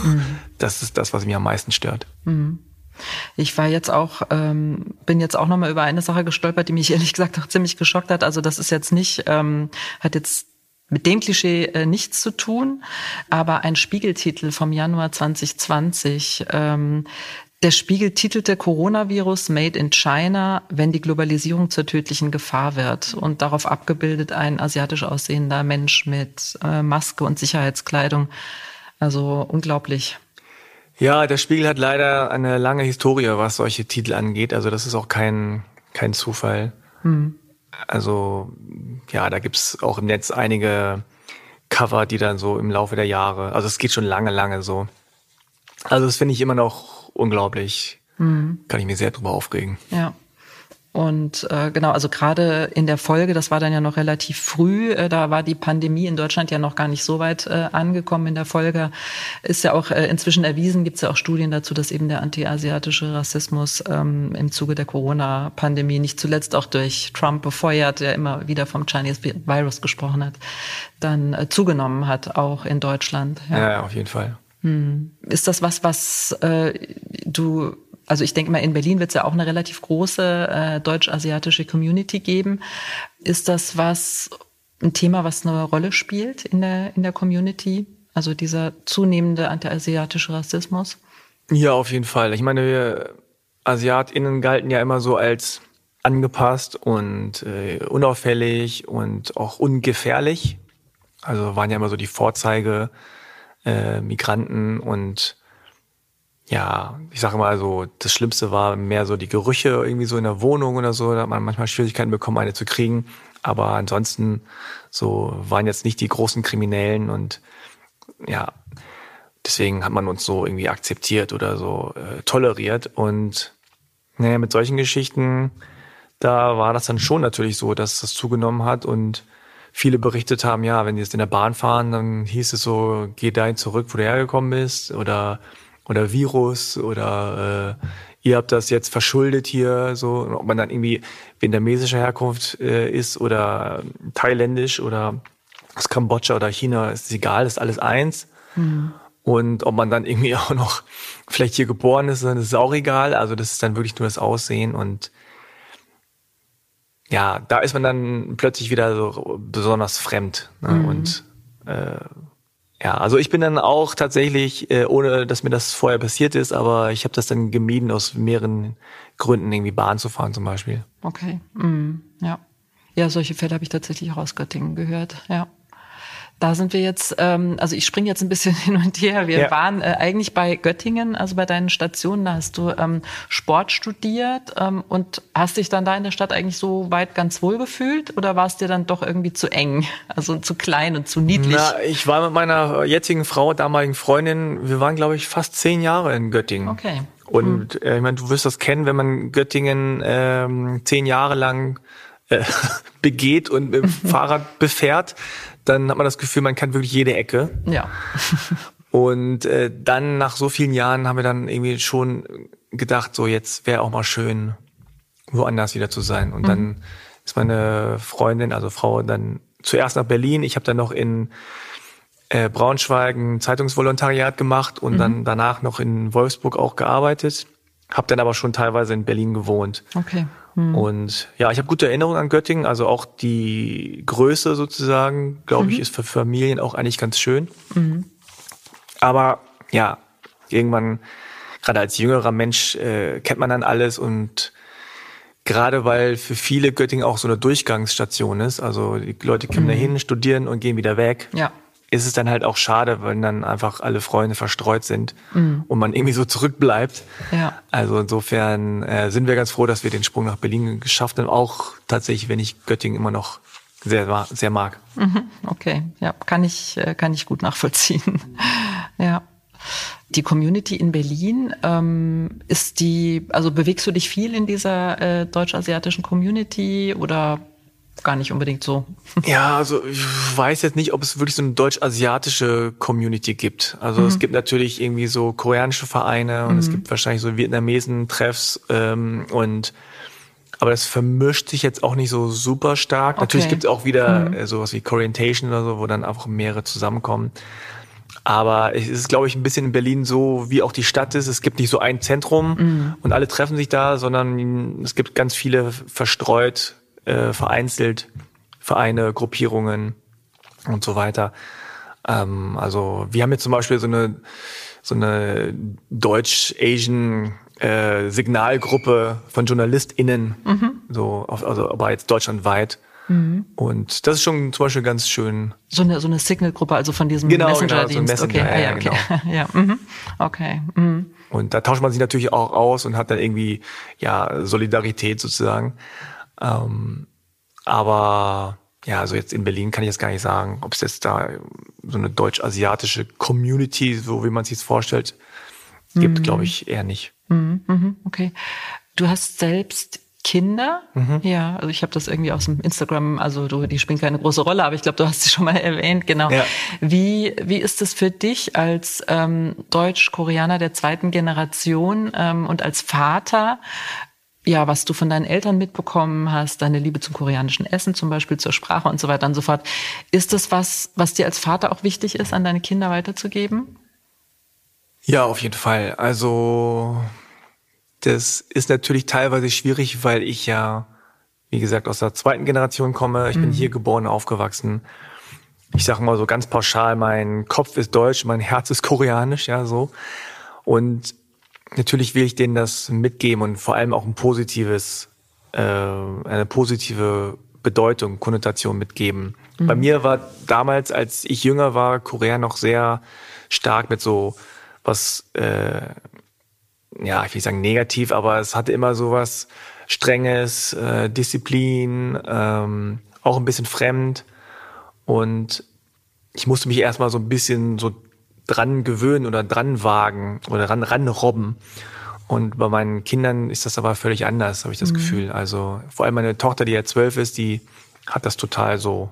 Mhm. Das ist das, was mich am meisten stört. Mhm. Ich war jetzt auch, ähm, bin jetzt auch nochmal über eine Sache gestolpert, die mich ehrlich gesagt auch ziemlich geschockt hat. Also das ist jetzt nicht, ähm, hat jetzt mit dem Klischee äh, nichts zu tun, aber ein Spiegeltitel vom Januar 2020. Ähm, der Spiegel titelte Coronavirus Made in China, wenn die Globalisierung zur tödlichen Gefahr wird. Und darauf abgebildet ein asiatisch aussehender Mensch mit äh, Maske und Sicherheitskleidung. Also unglaublich. Ja, der Spiegel hat leider eine lange Historie, was solche Titel angeht. Also das ist auch kein, kein Zufall. Mhm. Also ja, da gibt's auch im Netz einige Cover, die dann so im Laufe der Jahre, also es geht schon lange, lange so. Also das finde ich immer noch unglaublich. Mhm. Kann ich mir sehr drüber aufregen. Ja. Und äh, genau, also gerade in der Folge, das war dann ja noch relativ früh, äh, da war die Pandemie in Deutschland ja noch gar nicht so weit äh, angekommen. In der Folge ist ja auch äh, inzwischen erwiesen, gibt es ja auch Studien dazu, dass eben der antiasiatische Rassismus ähm, im Zuge der Corona-Pandemie, nicht zuletzt auch durch Trump befeuert, der immer wieder vom Chinese Virus gesprochen hat, dann äh, zugenommen hat, auch in Deutschland. Ja, ja auf jeden Fall. Hm. Ist das was, was äh, du also ich denke mal, in Berlin wird es ja auch eine relativ große äh, deutsch-asiatische Community geben. Ist das was, ein Thema, was eine Rolle spielt in der, in der Community? Also dieser zunehmende antiasiatische Rassismus? Ja, auf jeden Fall. Ich meine, wir AsiatInnen galten ja immer so als angepasst und äh, unauffällig und auch ungefährlich. Also waren ja immer so die Vorzeige äh, Migranten und ja, ich sage mal so, das Schlimmste war mehr so die Gerüche irgendwie so in der Wohnung oder so. Da hat man manchmal Schwierigkeiten bekommen, eine zu kriegen. Aber ansonsten so waren jetzt nicht die großen Kriminellen und ja, deswegen hat man uns so irgendwie akzeptiert oder so äh, toleriert. Und naja, mit solchen Geschichten, da war das dann schon natürlich so, dass das zugenommen hat und viele berichtet haben, ja, wenn die jetzt in der Bahn fahren, dann hieß es so, geh dahin zurück, wo du hergekommen bist oder oder Virus oder äh, ihr habt das jetzt verschuldet hier, so, ob man dann irgendwie vietnamesischer Herkunft äh, ist oder thailändisch oder aus Kambodscha oder China, ist egal, ist alles eins. Mhm. Und ob man dann irgendwie auch noch vielleicht hier geboren ist, dann ist es auch egal. Also das ist dann wirklich nur das Aussehen und ja, da ist man dann plötzlich wieder so besonders fremd. Ne? Mhm. Und äh, ja, also ich bin dann auch tatsächlich, äh, ohne dass mir das vorher passiert ist, aber ich habe das dann gemieden aus mehreren Gründen, irgendwie Bahn zu fahren zum Beispiel. Okay, mm, ja. Ja, solche Fälle habe ich tatsächlich auch aus Göttingen gehört, ja. Da sind wir jetzt, ähm, also ich springe jetzt ein bisschen hin und her. Wir ja. waren äh, eigentlich bei Göttingen, also bei deinen Stationen, da hast du ähm, Sport studiert ähm, und hast dich dann da in der Stadt eigentlich so weit ganz wohl gefühlt oder war es dir dann doch irgendwie zu eng, also zu klein und zu niedlich? Na, ich war mit meiner jetzigen Frau, damaligen Freundin, wir waren glaube ich fast zehn Jahre in Göttingen. Okay. Und hm. äh, ich meine, du wirst das kennen, wenn man Göttingen ähm, zehn Jahre lang äh, begeht und mit dem Fahrrad befährt, dann hat man das Gefühl, man kann wirklich jede Ecke. Ja. und äh, dann nach so vielen Jahren haben wir dann irgendwie schon gedacht, so jetzt wäre auch mal schön, woanders wieder zu sein. Und mhm. dann ist meine Freundin, also Frau, dann zuerst nach Berlin. Ich habe dann noch in äh, Braunschweig ein Zeitungsvolontariat gemacht und mhm. dann danach noch in Wolfsburg auch gearbeitet. Hab dann aber schon teilweise in Berlin gewohnt. Okay. Mhm. Und ja, ich habe gute Erinnerungen an Göttingen. Also auch die Größe sozusagen, glaube mhm. ich, ist für Familien auch eigentlich ganz schön. Mhm. Aber ja, irgendwann, gerade als jüngerer Mensch, äh, kennt man dann alles und gerade weil für viele Göttingen auch so eine Durchgangsstation ist. Also die Leute kommen mhm. dahin, studieren und gehen wieder weg. Ja ist es dann halt auch schade, wenn dann einfach alle Freunde verstreut sind mhm. und man irgendwie so zurückbleibt. Ja. Also insofern äh, sind wir ganz froh, dass wir den Sprung nach Berlin geschafft haben. Auch tatsächlich, wenn ich Göttingen immer noch sehr, sehr mag. Mhm. Okay, ja, kann ich, äh, kann ich gut nachvollziehen. ja. Die Community in Berlin, ähm, ist die, also bewegst du dich viel in dieser äh, deutsch-asiatischen Community oder gar nicht unbedingt so. Ja, also ich weiß jetzt nicht, ob es wirklich so eine deutsch-asiatische Community gibt. Also mhm. es gibt natürlich irgendwie so koreanische Vereine und mhm. es gibt wahrscheinlich so Vietnamesen-Treffs ähm, und aber das vermischt sich jetzt auch nicht so super stark. Okay. Natürlich gibt es auch wieder mhm. äh, sowas wie Corientation oder so, wo dann einfach mehrere zusammenkommen. Aber es ist, glaube ich, ein bisschen in Berlin so, wie auch die Stadt ist. Es gibt nicht so ein Zentrum mhm. und alle treffen sich da, sondern es gibt ganz viele verstreut äh, vereinzelt Vereine, Gruppierungen und so weiter. Ähm, also wir haben jetzt zum Beispiel so eine so eine Deutsch-Asian äh, Signalgruppe von JournalistInnen, mhm. so auf, also aber jetzt deutschlandweit. Mhm. Und das ist schon zum Beispiel ganz schön. So eine, so eine Signal-Gruppe, also von diesem genau, Messenger-Dienst. Genau, so Messenger, okay, ja, ja, okay. Genau. ja, mhm. okay. Mhm. Und da tauscht man sich natürlich auch aus und hat dann irgendwie ja Solidarität sozusagen. Ähm, aber ja, also jetzt in Berlin kann ich jetzt gar nicht sagen, ob es jetzt da so eine deutsch-asiatische Community, so wie man sich es vorstellt, gibt, mhm. glaube ich, eher nicht. Mhm, mhm, okay. Du hast selbst Kinder. Mhm. Ja, also ich habe das irgendwie aus dem Instagram, also du, die spielen keine große Rolle, aber ich glaube, du hast sie schon mal erwähnt, genau. Ja. Wie, wie ist es für dich als ähm, Deutsch-Koreaner der zweiten Generation ähm, und als Vater? Ja, was du von deinen Eltern mitbekommen hast, deine Liebe zum koreanischen Essen zum Beispiel, zur Sprache und so weiter und so fort. Ist das was, was dir als Vater auch wichtig ist, an deine Kinder weiterzugeben? Ja, auf jeden Fall. Also das ist natürlich teilweise schwierig, weil ich ja, wie gesagt, aus der zweiten Generation komme. Ich mhm. bin hier geboren, aufgewachsen. Ich sage mal so ganz pauschal, mein Kopf ist deutsch, mein Herz ist koreanisch, ja, so. Und natürlich will ich denen das mitgeben und vor allem auch ein positives, äh, eine positive Bedeutung, Konnotation mitgeben. Mhm. Bei mir war damals, als ich jünger war, Korea noch sehr stark mit so was äh, ja, ich will nicht sagen negativ, aber es hatte immer so was Strenges, äh, Disziplin, ähm, auch ein bisschen fremd. Und ich musste mich erstmal so ein bisschen so dran gewöhnen oder dran wagen oder ran, ranrobben. Und bei meinen Kindern ist das aber völlig anders, habe ich das mhm. Gefühl. Also vor allem meine Tochter, die ja zwölf ist, die hat das total so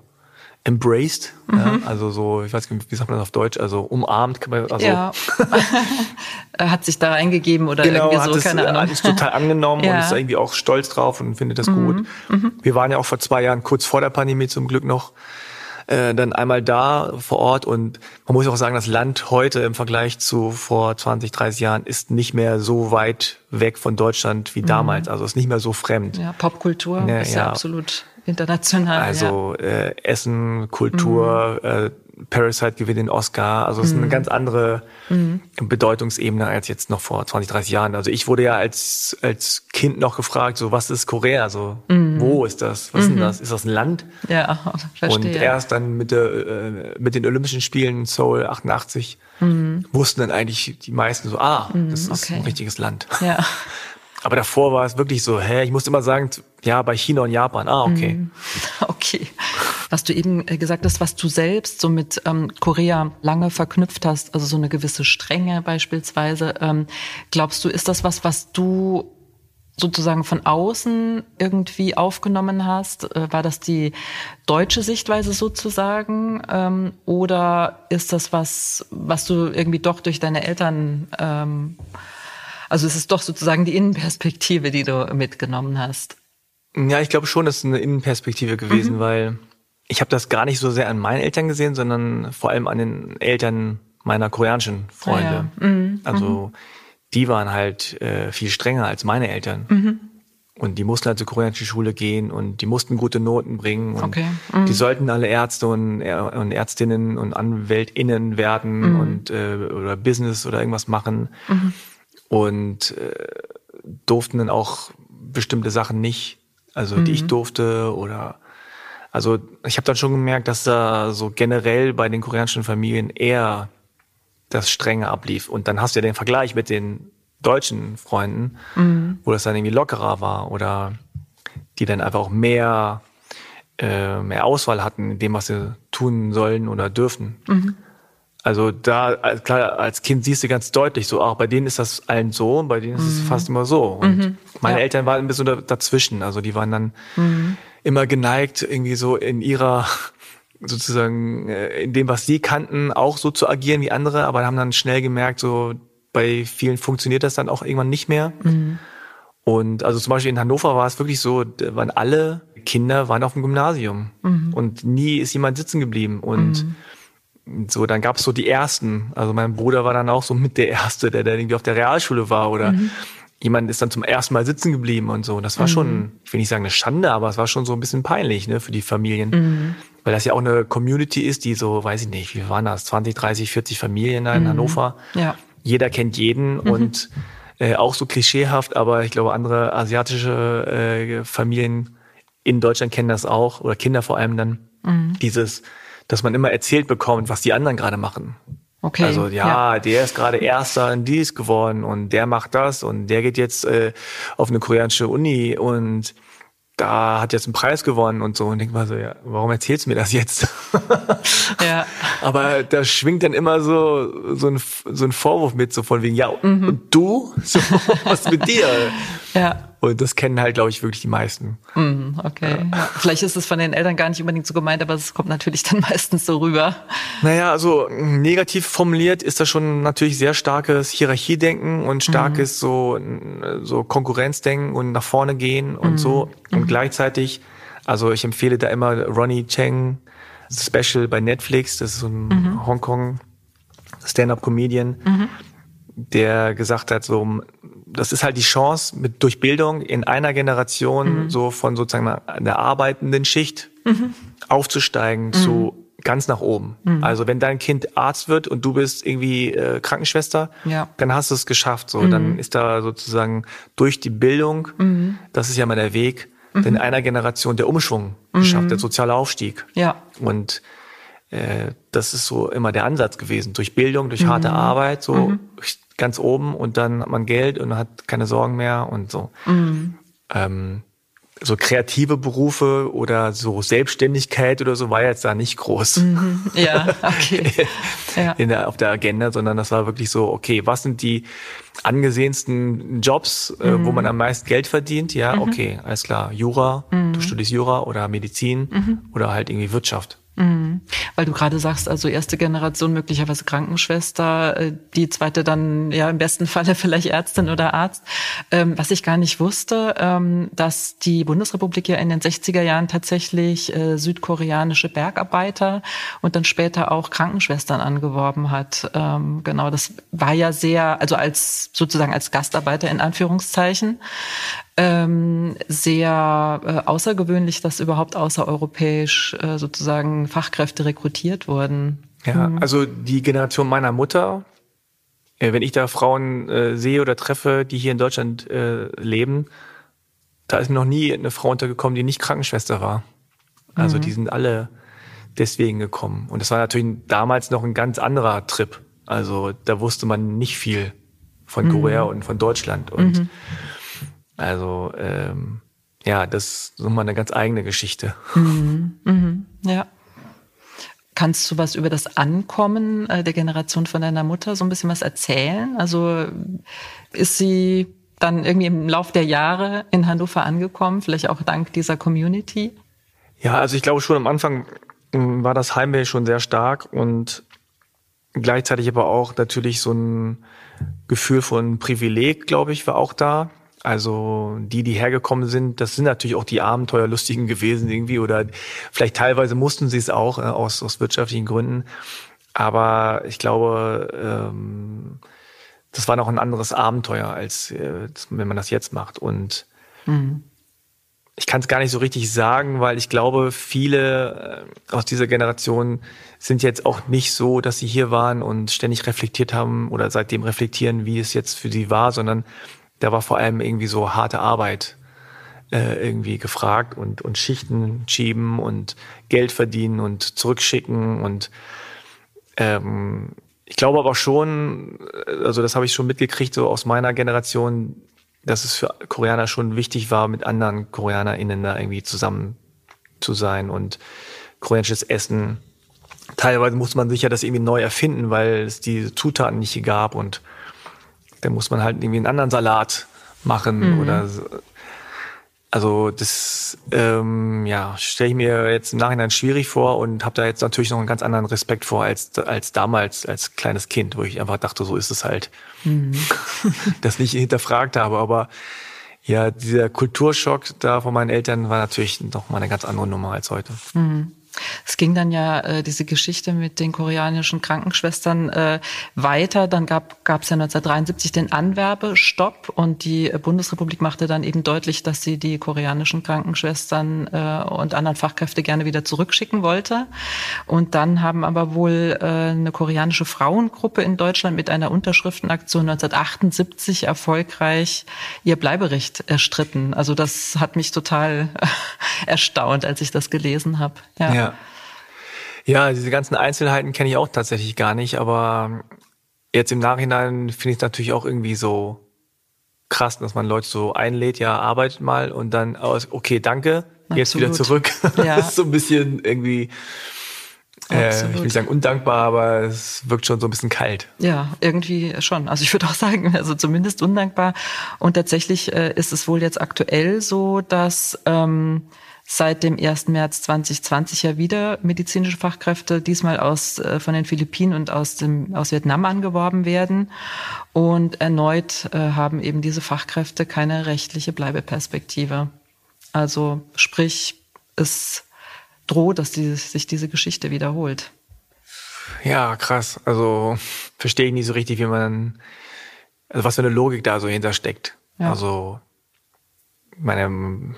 embraced, mhm. ja, also so, ich weiß nicht, wie sagt man das auf Deutsch, also umarmt, kann man, also ja. hat sich da eingegeben oder genau, irgendwie so, hat es, keine Ahnung. Hat es total angenommen ja. und ist irgendwie auch stolz drauf und findet das mhm. gut. Mhm. Wir waren ja auch vor zwei Jahren, kurz vor der Pandemie zum Glück noch, äh, dann einmal da vor Ort und man muss auch sagen, das Land heute im Vergleich zu vor 20, 30 Jahren ist nicht mehr so weit weg von Deutschland wie mhm. damals, also ist nicht mehr so fremd. Ja, Popkultur ja, ist ja, absolut international. Also ja. äh, Essen, Kultur, mhm. äh, Parasite gewinnt den Oscar. Also es ist eine mhm. ganz andere mhm. Bedeutungsebene als jetzt noch vor 20, 30 Jahren. Also ich wurde ja als, als Kind noch gefragt, so was ist Korea? Also mhm. wo ist das? Was ist denn das? Ist das ein Land? Ja, verstehe. Und erst dann mit, der, äh, mit den Olympischen Spielen Seoul 88 mhm. wussten dann eigentlich die meisten so, ah, das ist okay. ein richtiges Land. Ja. Aber davor war es wirklich so, hä, ich musste immer sagen, ja, bei China und Japan, ah, okay. Mhm. Okay. Was du eben äh, gesagt hast, was du selbst so mit ähm, Korea lange verknüpft hast, also so eine gewisse Strenge beispielsweise, ähm, glaubst du, ist das was, was du sozusagen von außen irgendwie aufgenommen hast? Äh, war das die deutsche Sichtweise sozusagen? Ähm, oder ist das was, was du irgendwie doch durch deine Eltern ähm, also es ist doch sozusagen die Innenperspektive, die du mitgenommen hast. Ja, ich glaube schon, das ist eine Innenperspektive gewesen, mhm. weil ich habe das gar nicht so sehr an meinen Eltern gesehen, sondern vor allem an den Eltern meiner koreanischen Freunde. Ah, ja. mhm. Also die waren halt äh, viel strenger als meine Eltern. Mhm. Und die mussten halt zur koreanischen Schule gehen und die mussten gute Noten bringen. Und okay. Mhm. Die sollten alle Ärzte und, und, Ärztinnen und AnwältInnen werden mhm. und äh, oder Business oder irgendwas machen. Mhm und äh, durften dann auch bestimmte Sachen nicht, also mhm. die ich mhm. durfte oder also ich habe dann schon gemerkt, dass da so generell bei den koreanischen Familien eher das Strenge ablief. Und dann hast du ja den Vergleich mit den deutschen Freunden, mhm. wo das dann irgendwie lockerer war oder die dann einfach auch mehr, äh, mehr Auswahl hatten in dem, was sie tun sollen oder dürfen. Mhm. Also da, klar, als Kind siehst du ganz deutlich so, auch bei denen ist das allen so und bei denen ist es mhm. fast immer so. Und mhm. meine ja. Eltern waren ein bisschen dazwischen. Also die waren dann mhm. Immer geneigt, irgendwie so in ihrer, sozusagen, äh, in dem, was sie kannten, auch so zu agieren wie andere, aber haben dann schnell gemerkt, so bei vielen funktioniert das dann auch irgendwann nicht mehr. Mhm. Und also zum Beispiel in Hannover war es wirklich so, waren alle Kinder waren auf dem Gymnasium mhm. und nie ist jemand sitzen geblieben und mhm so, dann gab es so die ersten. Also mein Bruder war dann auch so mit der Erste, der, der irgendwie auf der Realschule war oder mhm. Jemand ist dann zum ersten Mal sitzen geblieben und so. Das war mhm. schon, ich will nicht sagen eine Schande, aber es war schon so ein bisschen peinlich ne, für die Familien. Mhm. Weil das ja auch eine Community ist, die so, weiß ich nicht, wie waren das, 20, 30, 40 Familien in mhm. Hannover. Ja. Jeder kennt jeden mhm. und äh, auch so klischeehaft, aber ich glaube, andere asiatische äh, Familien in Deutschland kennen das auch, oder Kinder vor allem dann. Mhm. Dieses dass man immer erzählt bekommt, was die anderen gerade machen. Okay. Also ja, ja. der ist gerade Erster in dies geworden und der macht das und der geht jetzt äh, auf eine koreanische Uni und da hat jetzt einen Preis gewonnen und so und denk mal so, ja, warum erzählst du mir das jetzt? ja. Aber da schwingt dann immer so so ein, so ein Vorwurf mit, so von wegen, ja, mhm. und du? So, was mit dir? Ja. Und das kennen halt, glaube ich, wirklich die meisten. Mhm, okay. Ja. Ja. Vielleicht ist es von den Eltern gar nicht unbedingt so gemeint, aber es kommt natürlich dann meistens so rüber. Naja, also negativ formuliert ist das schon natürlich sehr starkes Hierarchiedenken und starkes mhm. so, so Konkurrenzdenken und nach vorne gehen und mhm. so. Und mhm. gleichzeitig, also ich empfehle da immer Ronnie Cheng Special bei Netflix, das ist so ein mhm. Hongkong Stand-up-Comedian, mhm. der gesagt hat, so das ist halt die Chance, mit durch Bildung in einer Generation mhm. so von sozusagen der arbeitenden Schicht mhm. aufzusteigen mhm. zu ganz nach oben. Mhm. Also wenn dein Kind Arzt wird und du bist irgendwie äh, Krankenschwester, ja. dann hast du es geschafft. So, dann mhm. ist da sozusagen durch die Bildung, mhm. das ist ja mal der Weg, in einer Generation der Umschwung geschafft, der soziale Aufstieg. Ja. Und äh, das ist so immer der Ansatz gewesen. Durch Bildung, durch harte Arbeit, so ganz oben und dann hat man Geld und hat keine Sorgen mehr und so. Mhm. Ähm, so kreative Berufe oder so Selbstständigkeit oder so war jetzt da nicht groß. Mhm. Ja, okay. ja. Der, auf der Agenda, sondern das war wirklich so, okay, was sind die angesehensten Jobs, mhm. äh, wo man mhm. am meisten Geld verdient? Ja, mhm. okay, alles klar. Jura, du mhm. studierst Jura oder Medizin mhm. oder halt irgendwie Wirtschaft. Mhm. Weil du gerade sagst, also erste Generation möglicherweise Krankenschwester, äh, die zweite dann ja im besten Falle vielleicht Ärztin oder Arzt. Ähm, was ich gar nicht wusste, ähm, dass die Bundesrepublik ja in den 60er Jahren tatsächlich äh, südkoreanische Bergarbeiter und dann später auch Krankenschwestern angeworben hat. Ähm, genau, das war ja sehr, also als sozusagen als Gastarbeiter in Anführungszeichen ähm, sehr äh, außergewöhnlich, dass überhaupt außereuropäisch äh, sozusagen Fachkräfte rekrutiert wurden. Ja, mhm. also die Generation meiner Mutter, äh, wenn ich da Frauen äh, sehe oder treffe, die hier in Deutschland äh, leben, da ist mir noch nie eine Frau untergekommen, die nicht Krankenschwester war. Also mhm. die sind alle deswegen gekommen. Und das war natürlich damals noch ein ganz anderer Trip. Also da wusste man nicht viel von mhm. Korea und von Deutschland. Und mhm. Also ähm, ja, das ist nochmal eine ganz eigene Geschichte. Mhm. Mhm. Ja. Kannst du was über das Ankommen äh, der Generation von deiner Mutter so ein bisschen was erzählen? Also ist sie dann irgendwie im Lauf der Jahre in Hannover angekommen, vielleicht auch dank dieser Community? Ja, also ich glaube schon am Anfang ähm, war das Heimweh schon sehr stark und gleichzeitig aber auch natürlich so ein Gefühl von Privileg, glaube ich, war auch da. Also die, die hergekommen sind, das sind natürlich auch die Abenteuerlustigen gewesen irgendwie oder vielleicht teilweise mussten sie es auch äh, aus, aus wirtschaftlichen Gründen. Aber ich glaube, ähm, das war noch ein anderes Abenteuer, als äh, wenn man das jetzt macht. Und mhm. ich kann es gar nicht so richtig sagen, weil ich glaube, viele äh, aus dieser Generation sind jetzt auch nicht so, dass sie hier waren und ständig reflektiert haben oder seitdem reflektieren, wie es jetzt für sie war, sondern da war vor allem irgendwie so harte Arbeit äh, irgendwie gefragt und, und Schichten schieben und Geld verdienen und zurückschicken und ähm, ich glaube aber schon, also das habe ich schon mitgekriegt, so aus meiner Generation, dass es für Koreaner schon wichtig war, mit anderen KoreanerInnen da irgendwie zusammen zu sein und koreanisches Essen. Teilweise musste man sich ja das irgendwie neu erfinden, weil es die Zutaten nicht gab und dann muss man halt irgendwie einen anderen Salat machen mhm. oder so. Also das ähm, ja, stelle ich mir jetzt im Nachhinein schwierig vor und habe da jetzt natürlich noch einen ganz anderen Respekt vor als, als damals als kleines Kind, wo ich einfach dachte, so ist es halt. Mhm. das nicht hinterfragt habe. Aber ja, dieser Kulturschock da von meinen Eltern war natürlich noch mal eine ganz andere Nummer als heute. Mhm. Es ging dann ja äh, diese Geschichte mit den koreanischen Krankenschwestern äh, weiter. Dann gab es ja 1973 den Anwerbestopp und die Bundesrepublik machte dann eben deutlich, dass sie die koreanischen Krankenschwestern äh, und anderen Fachkräfte gerne wieder zurückschicken wollte. Und dann haben aber wohl äh, eine koreanische Frauengruppe in Deutschland mit einer Unterschriftenaktion 1978 erfolgreich ihr Bleiberecht erstritten. Also das hat mich total erstaunt, als ich das gelesen habe. ja. ja. Ja, diese ganzen Einzelheiten kenne ich auch tatsächlich gar nicht, aber jetzt im Nachhinein finde ich es natürlich auch irgendwie so krass, dass man Leute so einlädt, ja, arbeitet mal und dann aus, okay, danke, jetzt Absolut. wieder zurück. Ja. das ist so ein bisschen irgendwie, äh, ich will sagen undankbar, aber es wirkt schon so ein bisschen kalt. Ja, irgendwie schon. Also ich würde auch sagen, also zumindest undankbar. Und tatsächlich äh, ist es wohl jetzt aktuell so, dass ähm, seit dem 1. März 2020 ja wieder medizinische Fachkräfte, diesmal aus äh, von den Philippinen und aus dem aus Vietnam angeworben werden. Und erneut äh, haben eben diese Fachkräfte keine rechtliche Bleibeperspektive. Also sprich, es droht, dass die, sich diese Geschichte wiederholt. Ja, krass. Also verstehe ich nicht so richtig, wie man, also was für eine Logik da so hintersteckt. Ja. Also meine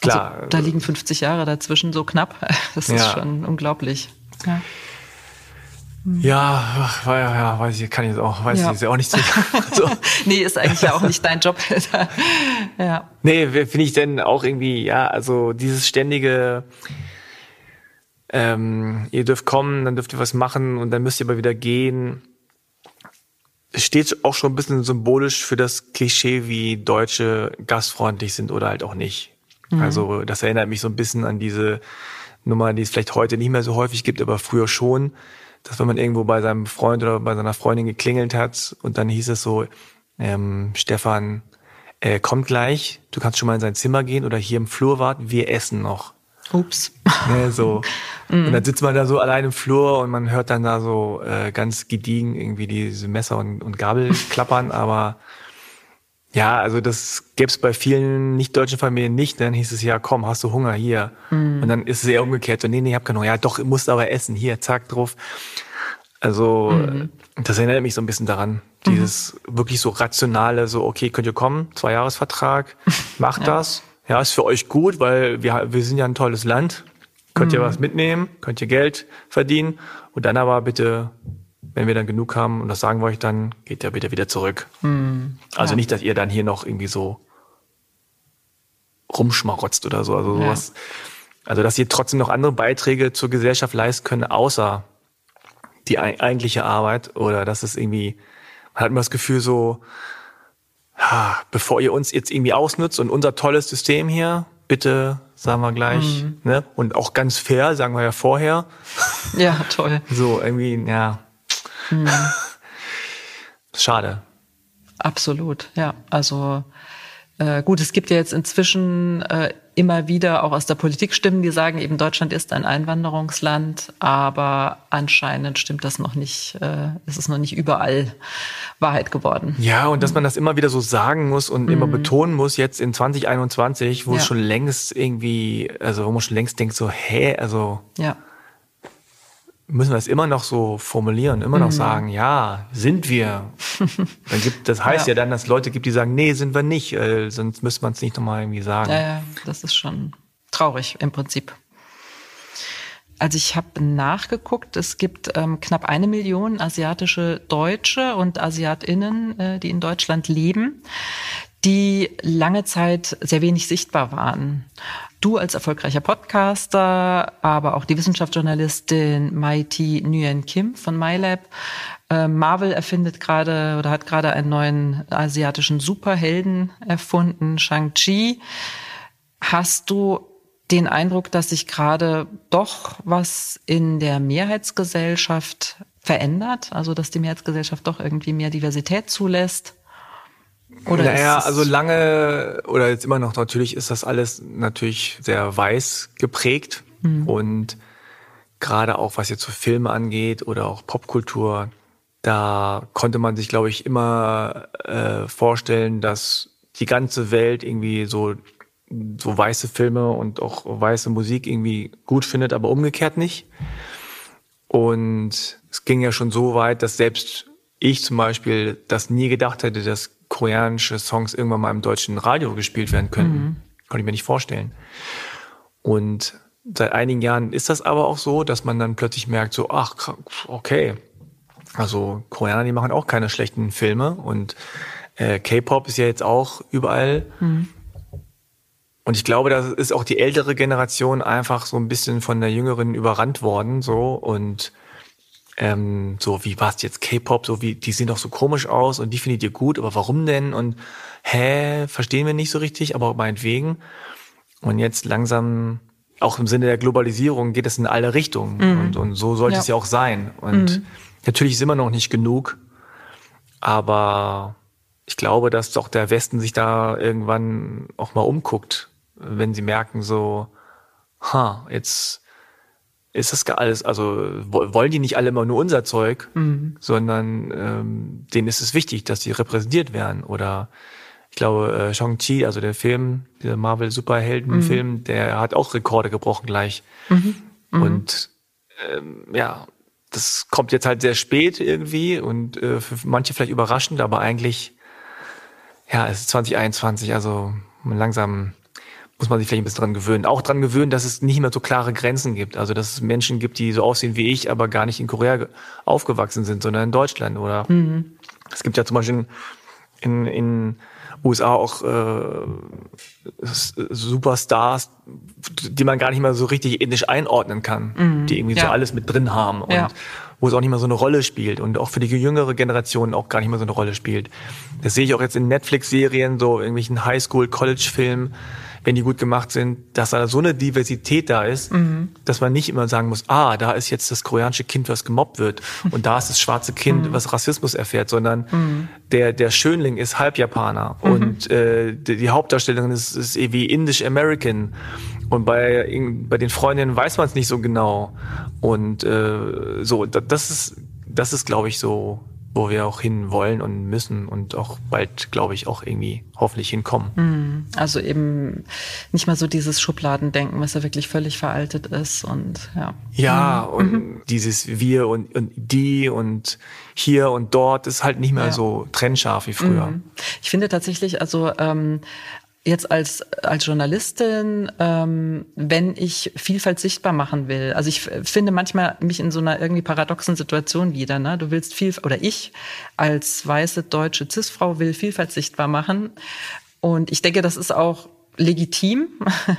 Klar. Also, da liegen 50 Jahre dazwischen so knapp. Das ist ja. schon unglaublich. Ja. Ja, ja, ja, weiß ich, kann ich jetzt auch, weiß ja. ich jetzt auch nicht so. so. nee, ist eigentlich ja auch nicht dein Job. ja. Nee, finde ich denn auch irgendwie, ja, also dieses ständige, ähm, ihr dürft kommen, dann dürft ihr was machen und dann müsst ihr aber wieder gehen. Es steht auch schon ein bisschen symbolisch für das Klischee, wie Deutsche gastfreundlich sind oder halt auch nicht. Mhm. Also das erinnert mich so ein bisschen an diese Nummer, die es vielleicht heute nicht mehr so häufig gibt, aber früher schon, dass wenn man irgendwo bei seinem Freund oder bei seiner Freundin geklingelt hat und dann hieß es so, ähm, Stefan äh, kommt gleich, du kannst schon mal in sein Zimmer gehen oder hier im Flur warten, wir essen noch. Ups. Ne, so. Mhm. Und dann sitzt man da so allein im Flur und man hört dann da so äh, ganz gediegen irgendwie diese Messer und, und Gabel klappern, aber ja, also das gäbe es bei vielen nicht-deutschen Familien nicht. Dann hieß es ja, komm, hast du Hunger hier? Mhm. Und dann ist es eher umgekehrt. Und nee, nee, ich hab keinen Hunger. Ja, doch, musst aber essen. Hier, zack, drauf. Also mhm. das erinnert mich so ein bisschen daran. Dieses mhm. wirklich so rationale, so, okay, könnt ihr kommen? Zwei Jahresvertrag, macht ja. das. Ja, ist für euch gut, weil wir, wir sind ja ein tolles Land. Könnt ihr mhm. was mitnehmen, könnt ihr Geld verdienen. Und dann aber bitte wenn wir dann genug haben, und das sagen wir euch dann, geht der bitte wieder zurück. Mhm. Also ja. nicht, dass ihr dann hier noch irgendwie so rumschmarotzt oder so. Also sowas. Ja. Also dass ihr trotzdem noch andere Beiträge zur Gesellschaft leisten können, außer die eigentliche Arbeit. Oder dass es irgendwie, man hat immer das Gefühl so, ha, bevor ihr uns jetzt irgendwie ausnutzt und unser tolles System hier, bitte, sagen wir gleich, mhm. ne? Und auch ganz fair, sagen wir ja vorher. Ja, toll. So, irgendwie, ja. Hm. Schade. Absolut, ja. Also äh, gut, es gibt ja jetzt inzwischen äh, immer wieder auch aus der Politik Stimmen, die sagen, eben Deutschland ist ein Einwanderungsland, aber anscheinend stimmt das noch nicht, äh, ist es noch nicht überall Wahrheit geworden. Ja, und dass man das immer wieder so sagen muss und mhm. immer betonen muss, jetzt in 2021, wo ja. es schon längst irgendwie, also wo man schon längst denkt, so, hä, also ja müssen wir es immer noch so formulieren, immer noch mhm. sagen, ja, sind wir. Dann gibt, das heißt ja. ja dann, dass es Leute gibt, die sagen, nee, sind wir nicht, äh, sonst müsste man es nicht nochmal irgendwie sagen. Ja, ja, das ist schon traurig im Prinzip. Also ich habe nachgeguckt, es gibt ähm, knapp eine Million asiatische Deutsche und Asiatinnen, äh, die in Deutschland leben, die lange Zeit sehr wenig sichtbar waren. Du als erfolgreicher Podcaster, aber auch die Wissenschaftsjournalistin Maiti Nguyen Kim von MyLab. Äh, Marvel erfindet gerade oder hat gerade einen neuen asiatischen Superhelden erfunden, Shang-Chi. Hast du den Eindruck, dass sich gerade doch was in der Mehrheitsgesellschaft verändert? Also, dass die Mehrheitsgesellschaft doch irgendwie mehr Diversität zulässt? Oder naja, also lange oder jetzt immer noch natürlich ist das alles natürlich sehr weiß geprägt mhm. und gerade auch was jetzt so Filme angeht oder auch Popkultur, da konnte man sich, glaube ich, immer äh, vorstellen, dass die ganze Welt irgendwie so so weiße Filme und auch weiße Musik irgendwie gut findet, aber umgekehrt nicht. Und es ging ja schon so weit, dass selbst ich zum Beispiel das nie gedacht hätte, dass koreanische Songs irgendwann mal im deutschen Radio gespielt werden könnten. Mhm. Konnte ich mir nicht vorstellen. Und seit einigen Jahren ist das aber auch so, dass man dann plötzlich merkt, so, ach, okay. Also Koreaner, die machen auch keine schlechten Filme und äh, K-Pop ist ja jetzt auch überall. Mhm. Und ich glaube, da ist auch die ältere Generation einfach so ein bisschen von der jüngeren überrannt worden, so und ähm, so wie was jetzt K-Pop, so wie die sehen doch so komisch aus und die findet ihr gut, aber warum denn? Und hä, verstehen wir nicht so richtig, aber meinetwegen. Und jetzt langsam, auch im Sinne der Globalisierung, geht es in alle Richtungen. Mhm. Und, und so sollte ja. es ja auch sein. Und mhm. natürlich ist immer noch nicht genug, aber ich glaube, dass doch der Westen sich da irgendwann auch mal umguckt, wenn sie merken so, ha, jetzt ist das alles, also wollen die nicht alle immer nur unser Zeug, mhm. sondern ähm, denen ist es wichtig, dass die repräsentiert werden. Oder ich glaube, äh, Shang-Chi, also der Film, dieser Marvel-Superhelden-Film, mhm. der hat auch Rekorde gebrochen gleich. Mhm. mhm. Und ähm, ja, das kommt jetzt halt sehr spät irgendwie und äh, für manche vielleicht überraschend, aber eigentlich, ja, es ist 2021, also langsam muss man sich vielleicht ein bisschen dran gewöhnen. Auch dran gewöhnen, dass es nicht mehr so klare Grenzen gibt. Also dass es Menschen gibt, die so aussehen wie ich, aber gar nicht in Korea aufgewachsen sind, sondern in Deutschland. Oder mhm. es gibt ja zum Beispiel in, in USA auch äh, Superstars, die man gar nicht mehr so richtig ethisch einordnen kann, mhm. die irgendwie ja. so alles mit drin haben und ja. wo es auch nicht mehr so eine Rolle spielt und auch für die jüngere Generation auch gar nicht mehr so eine Rolle spielt. Das sehe ich auch jetzt in Netflix-Serien, so irgendwelchen Highschool-College-Filmen wenn die gut gemacht sind, dass da so eine Diversität da ist, mhm. dass man nicht immer sagen muss, ah, da ist jetzt das koreanische Kind, was gemobbt wird und da ist das schwarze Kind, mhm. was Rassismus erfährt, sondern mhm. der, der Schönling ist halb Japaner mhm. und äh, die, die, Hauptdarstellerin ist, ist irgendwie Indisch-American und bei, bei den Freundinnen weiß man es nicht so genau und äh, so, das ist, das ist, glaube ich, so wo wir auch hin wollen und müssen und auch bald, glaube ich, auch irgendwie hoffentlich hinkommen. Mhm. Also eben nicht mal so dieses Schubladendenken, was ja wirklich völlig veraltet ist und ja. Ja, mhm. und dieses Wir und, und die und hier und dort ist halt nicht mehr ja. so trennscharf wie früher. Mhm. Ich finde tatsächlich, also ähm, jetzt als, als Journalistin, ähm, wenn ich Vielfalt sichtbar machen will. Also ich finde manchmal mich in so einer irgendwie paradoxen Situation wieder. Ne? Du willst viel, oder ich als weiße deutsche Cis-Frau will Vielfalt sichtbar machen. Und ich denke, das ist auch legitim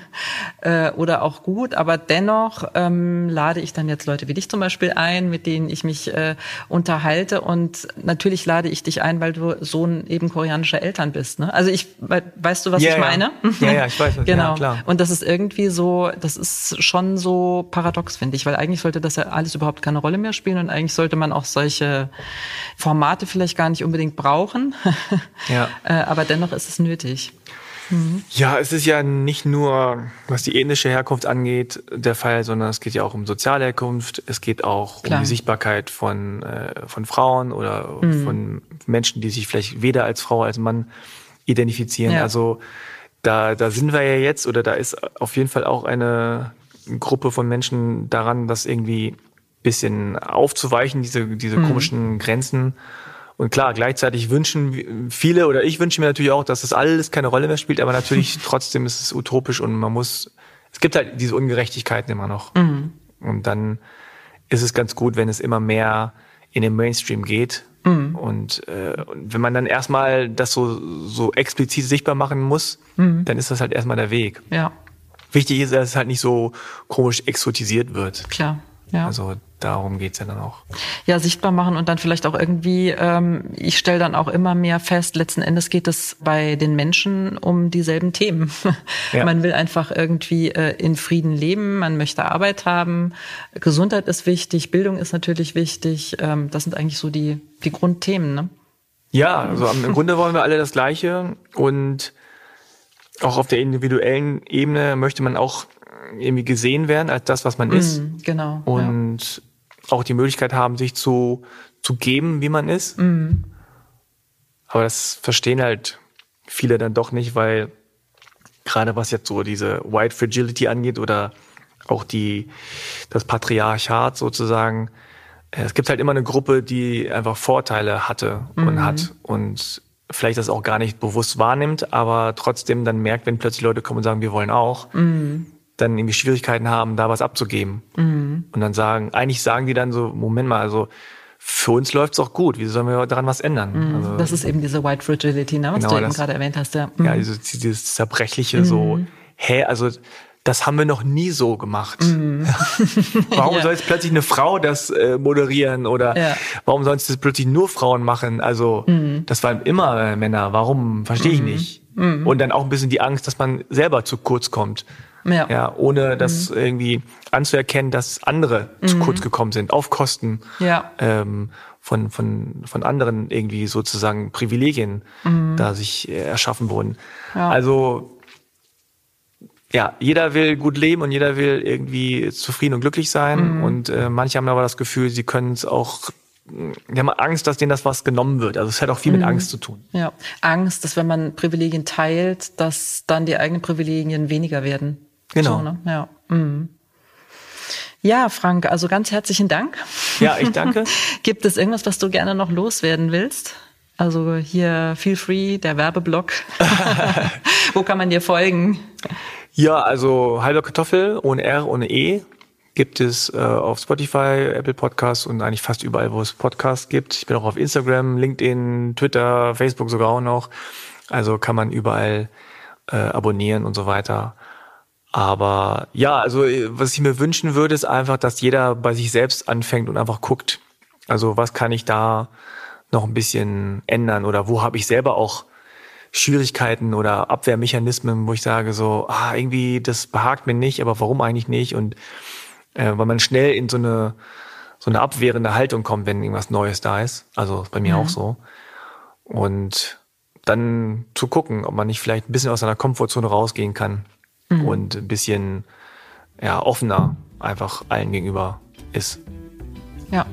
äh, oder auch gut, aber dennoch ähm, lade ich dann jetzt Leute wie dich zum Beispiel ein, mit denen ich mich äh, unterhalte und natürlich lade ich dich ein, weil du Sohn eben koreanischer Eltern bist. Ne? Also ich, weißt du, was ja, ich meine? Ja, ja, ich weiß. Was, genau. Ja, klar. Und das ist irgendwie so, das ist schon so paradox, finde ich, weil eigentlich sollte das ja alles überhaupt keine Rolle mehr spielen und eigentlich sollte man auch solche Formate vielleicht gar nicht unbedingt brauchen. ja. äh, aber dennoch ist es nötig. Mhm. Ja, es ist ja nicht nur, was die ethnische Herkunft angeht, der Fall, sondern es geht ja auch um soziale Herkunft, es geht auch Klar. um die Sichtbarkeit von, äh, von Frauen oder mhm. von Menschen, die sich vielleicht weder als Frau als Mann identifizieren. Ja. Also da, da sind wir ja jetzt oder da ist auf jeden Fall auch eine Gruppe von Menschen daran, das irgendwie bisschen aufzuweichen, diese, diese mhm. komischen Grenzen und klar, gleichzeitig wünschen viele oder ich wünsche mir natürlich auch, dass das alles keine Rolle mehr spielt, aber natürlich trotzdem ist es utopisch und man muss, es gibt halt diese Ungerechtigkeiten immer noch. Mhm. Und dann ist es ganz gut, wenn es immer mehr in den Mainstream geht. Mhm. Und, äh, und wenn man dann erstmal das so, so explizit sichtbar machen muss, mhm. dann ist das halt erstmal der Weg. Ja. Wichtig ist, dass es halt nicht so komisch exotisiert wird. Klar. Ja. Also darum geht's ja dann auch. Ja, sichtbar machen und dann vielleicht auch irgendwie, ähm, ich stelle dann auch immer mehr fest, letzten Endes geht es bei den Menschen um dieselben Themen. Ja. Man will einfach irgendwie äh, in Frieden leben, man möchte Arbeit haben, Gesundheit ist wichtig, Bildung ist natürlich wichtig. Ähm, das sind eigentlich so die, die Grundthemen. Ne? Ja, also im Grunde wollen wir alle das Gleiche und auch auf der individuellen Ebene möchte man auch irgendwie gesehen werden als das, was man mm, ist. Genau. Und ja. auch die Möglichkeit haben, sich zu, zu geben, wie man ist. Mm. Aber das verstehen halt viele dann doch nicht, weil gerade was jetzt so diese White Fragility angeht oder auch die, das Patriarchat sozusagen, äh, es gibt halt immer eine Gruppe, die einfach Vorteile hatte und mhm. hat und vielleicht das auch gar nicht bewusst wahrnimmt, aber trotzdem dann merkt, wenn plötzlich Leute kommen und sagen, wir wollen auch, mhm dann irgendwie Schwierigkeiten haben, da was abzugeben. Mhm. Und dann sagen, eigentlich sagen die dann so, Moment mal, also für uns läuft's auch gut. Wieso sollen wir daran was ändern? Mhm. Also, das ist eben diese White Fragility, ne, was genau, du eben gerade erwähnt hast. Ja, mhm. ja dieses, dieses Zerbrechliche, mhm. so, hä, also das haben wir noch nie so gemacht. Mhm. warum ja. soll jetzt plötzlich eine Frau das äh, moderieren oder ja. warum sollen es das plötzlich nur Frauen machen? Also mhm. das waren immer äh, Männer. Warum? Verstehe ich mhm. nicht. Mhm. Und dann auch ein bisschen die Angst, dass man selber zu kurz kommt. Ja. ja ohne das mhm. irgendwie anzuerkennen, dass andere zu mhm. kurz gekommen sind, auf Kosten ja. ähm, von, von, von anderen irgendwie sozusagen Privilegien da sich äh, erschaffen wurden. Ja. Also ja, jeder will gut leben und jeder will irgendwie zufrieden und glücklich sein. Mhm. Und äh, manche haben aber das Gefühl, sie können es auch die haben Angst, dass denen das was genommen wird. Also es hat auch viel mit mhm. Angst zu tun. Ja, Angst, dass wenn man Privilegien teilt, dass dann die eigenen Privilegien weniger werden. Genau. So, ne? Ja. Mhm. Ja, Frank, also ganz herzlichen Dank. Ja, ich danke. Gibt es irgendwas, was du gerne noch loswerden willst? Also hier feel free, der Werbeblock. Wo kann man dir folgen? Ja, also halber Kartoffel ohne R, ohne E gibt es äh, auf Spotify, Apple Podcasts und eigentlich fast überall, wo es Podcasts gibt. Ich bin auch auf Instagram, LinkedIn, Twitter, Facebook sogar auch noch. Also kann man überall äh, abonnieren und so weiter. Aber ja, also was ich mir wünschen würde, ist einfach, dass jeder bei sich selbst anfängt und einfach guckt. Also was kann ich da noch ein bisschen ändern oder wo habe ich selber auch Schwierigkeiten oder Abwehrmechanismen, wo ich sage so, ah, irgendwie, das behagt mir nicht, aber warum eigentlich nicht? Und äh, weil man schnell in so eine, so eine abwehrende Haltung kommt, wenn irgendwas Neues da ist. Also bei mir mhm. auch so. Und dann zu gucken, ob man nicht vielleicht ein bisschen aus seiner Komfortzone rausgehen kann mhm. und ein bisschen ja, offener einfach allen gegenüber ist. Ja.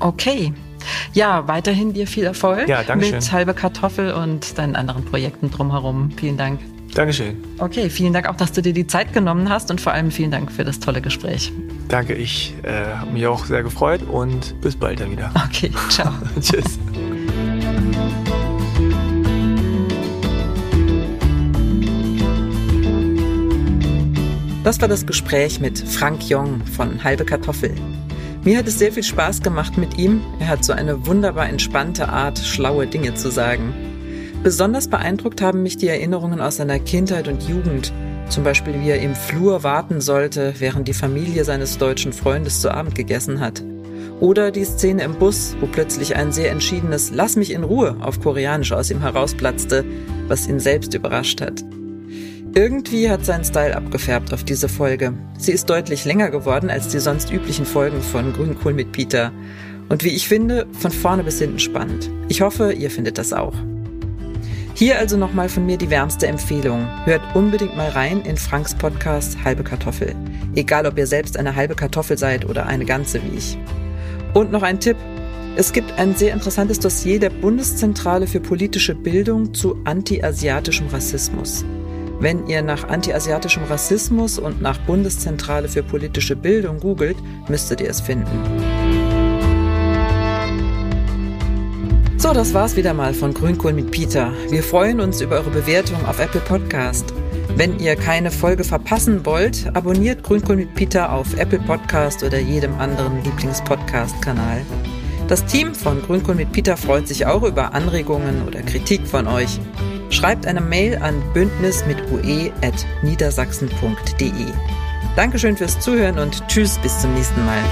Okay. Ja, weiterhin dir viel Erfolg ja, mit halbe Kartoffel und deinen anderen Projekten drumherum. Vielen Dank. Dankeschön. Okay, vielen Dank auch, dass du dir die Zeit genommen hast und vor allem vielen Dank für das tolle Gespräch. Danke, ich äh, habe mich auch sehr gefreut und bis bald dann wieder. Okay, ciao. Tschüss. Das war das Gespräch mit Frank Jong von Halbe Kartoffel. Mir hat es sehr viel Spaß gemacht mit ihm. Er hat so eine wunderbar entspannte Art, schlaue Dinge zu sagen. Besonders beeindruckt haben mich die Erinnerungen aus seiner Kindheit und Jugend. Zum Beispiel, wie er im Flur warten sollte, während die Familie seines deutschen Freundes zu Abend gegessen hat. Oder die Szene im Bus, wo plötzlich ein sehr entschiedenes Lass mich in Ruhe auf Koreanisch aus ihm herausplatzte, was ihn selbst überrascht hat. Irgendwie hat sein Style abgefärbt auf diese Folge. Sie ist deutlich länger geworden als die sonst üblichen Folgen von Grünkohl mit Peter. Und wie ich finde, von vorne bis hinten spannend. Ich hoffe, ihr findet das auch. Hier also nochmal von mir die wärmste Empfehlung. Hört unbedingt mal rein in Franks Podcast Halbe Kartoffel. Egal, ob ihr selbst eine halbe Kartoffel seid oder eine ganze wie ich. Und noch ein Tipp. Es gibt ein sehr interessantes Dossier der Bundeszentrale für politische Bildung zu anti-asiatischem Rassismus. Wenn ihr nach antiasiatischem Rassismus und nach Bundeszentrale für politische Bildung googelt, müsstet ihr es finden. So, das war's wieder mal von Grünkohl mit Peter. Wir freuen uns über eure Bewertung auf Apple Podcast. Wenn ihr keine Folge verpassen wollt, abonniert Grünkohl mit Peter auf Apple Podcast oder jedem anderen Lieblingspodcast-Kanal. Das Team von Grünkohl mit Peter freut sich auch über Anregungen oder Kritik von euch. Schreibt eine Mail an bündnis mit ue.niedersachsen.de. Dankeschön fürs Zuhören und tschüss bis zum nächsten Mal.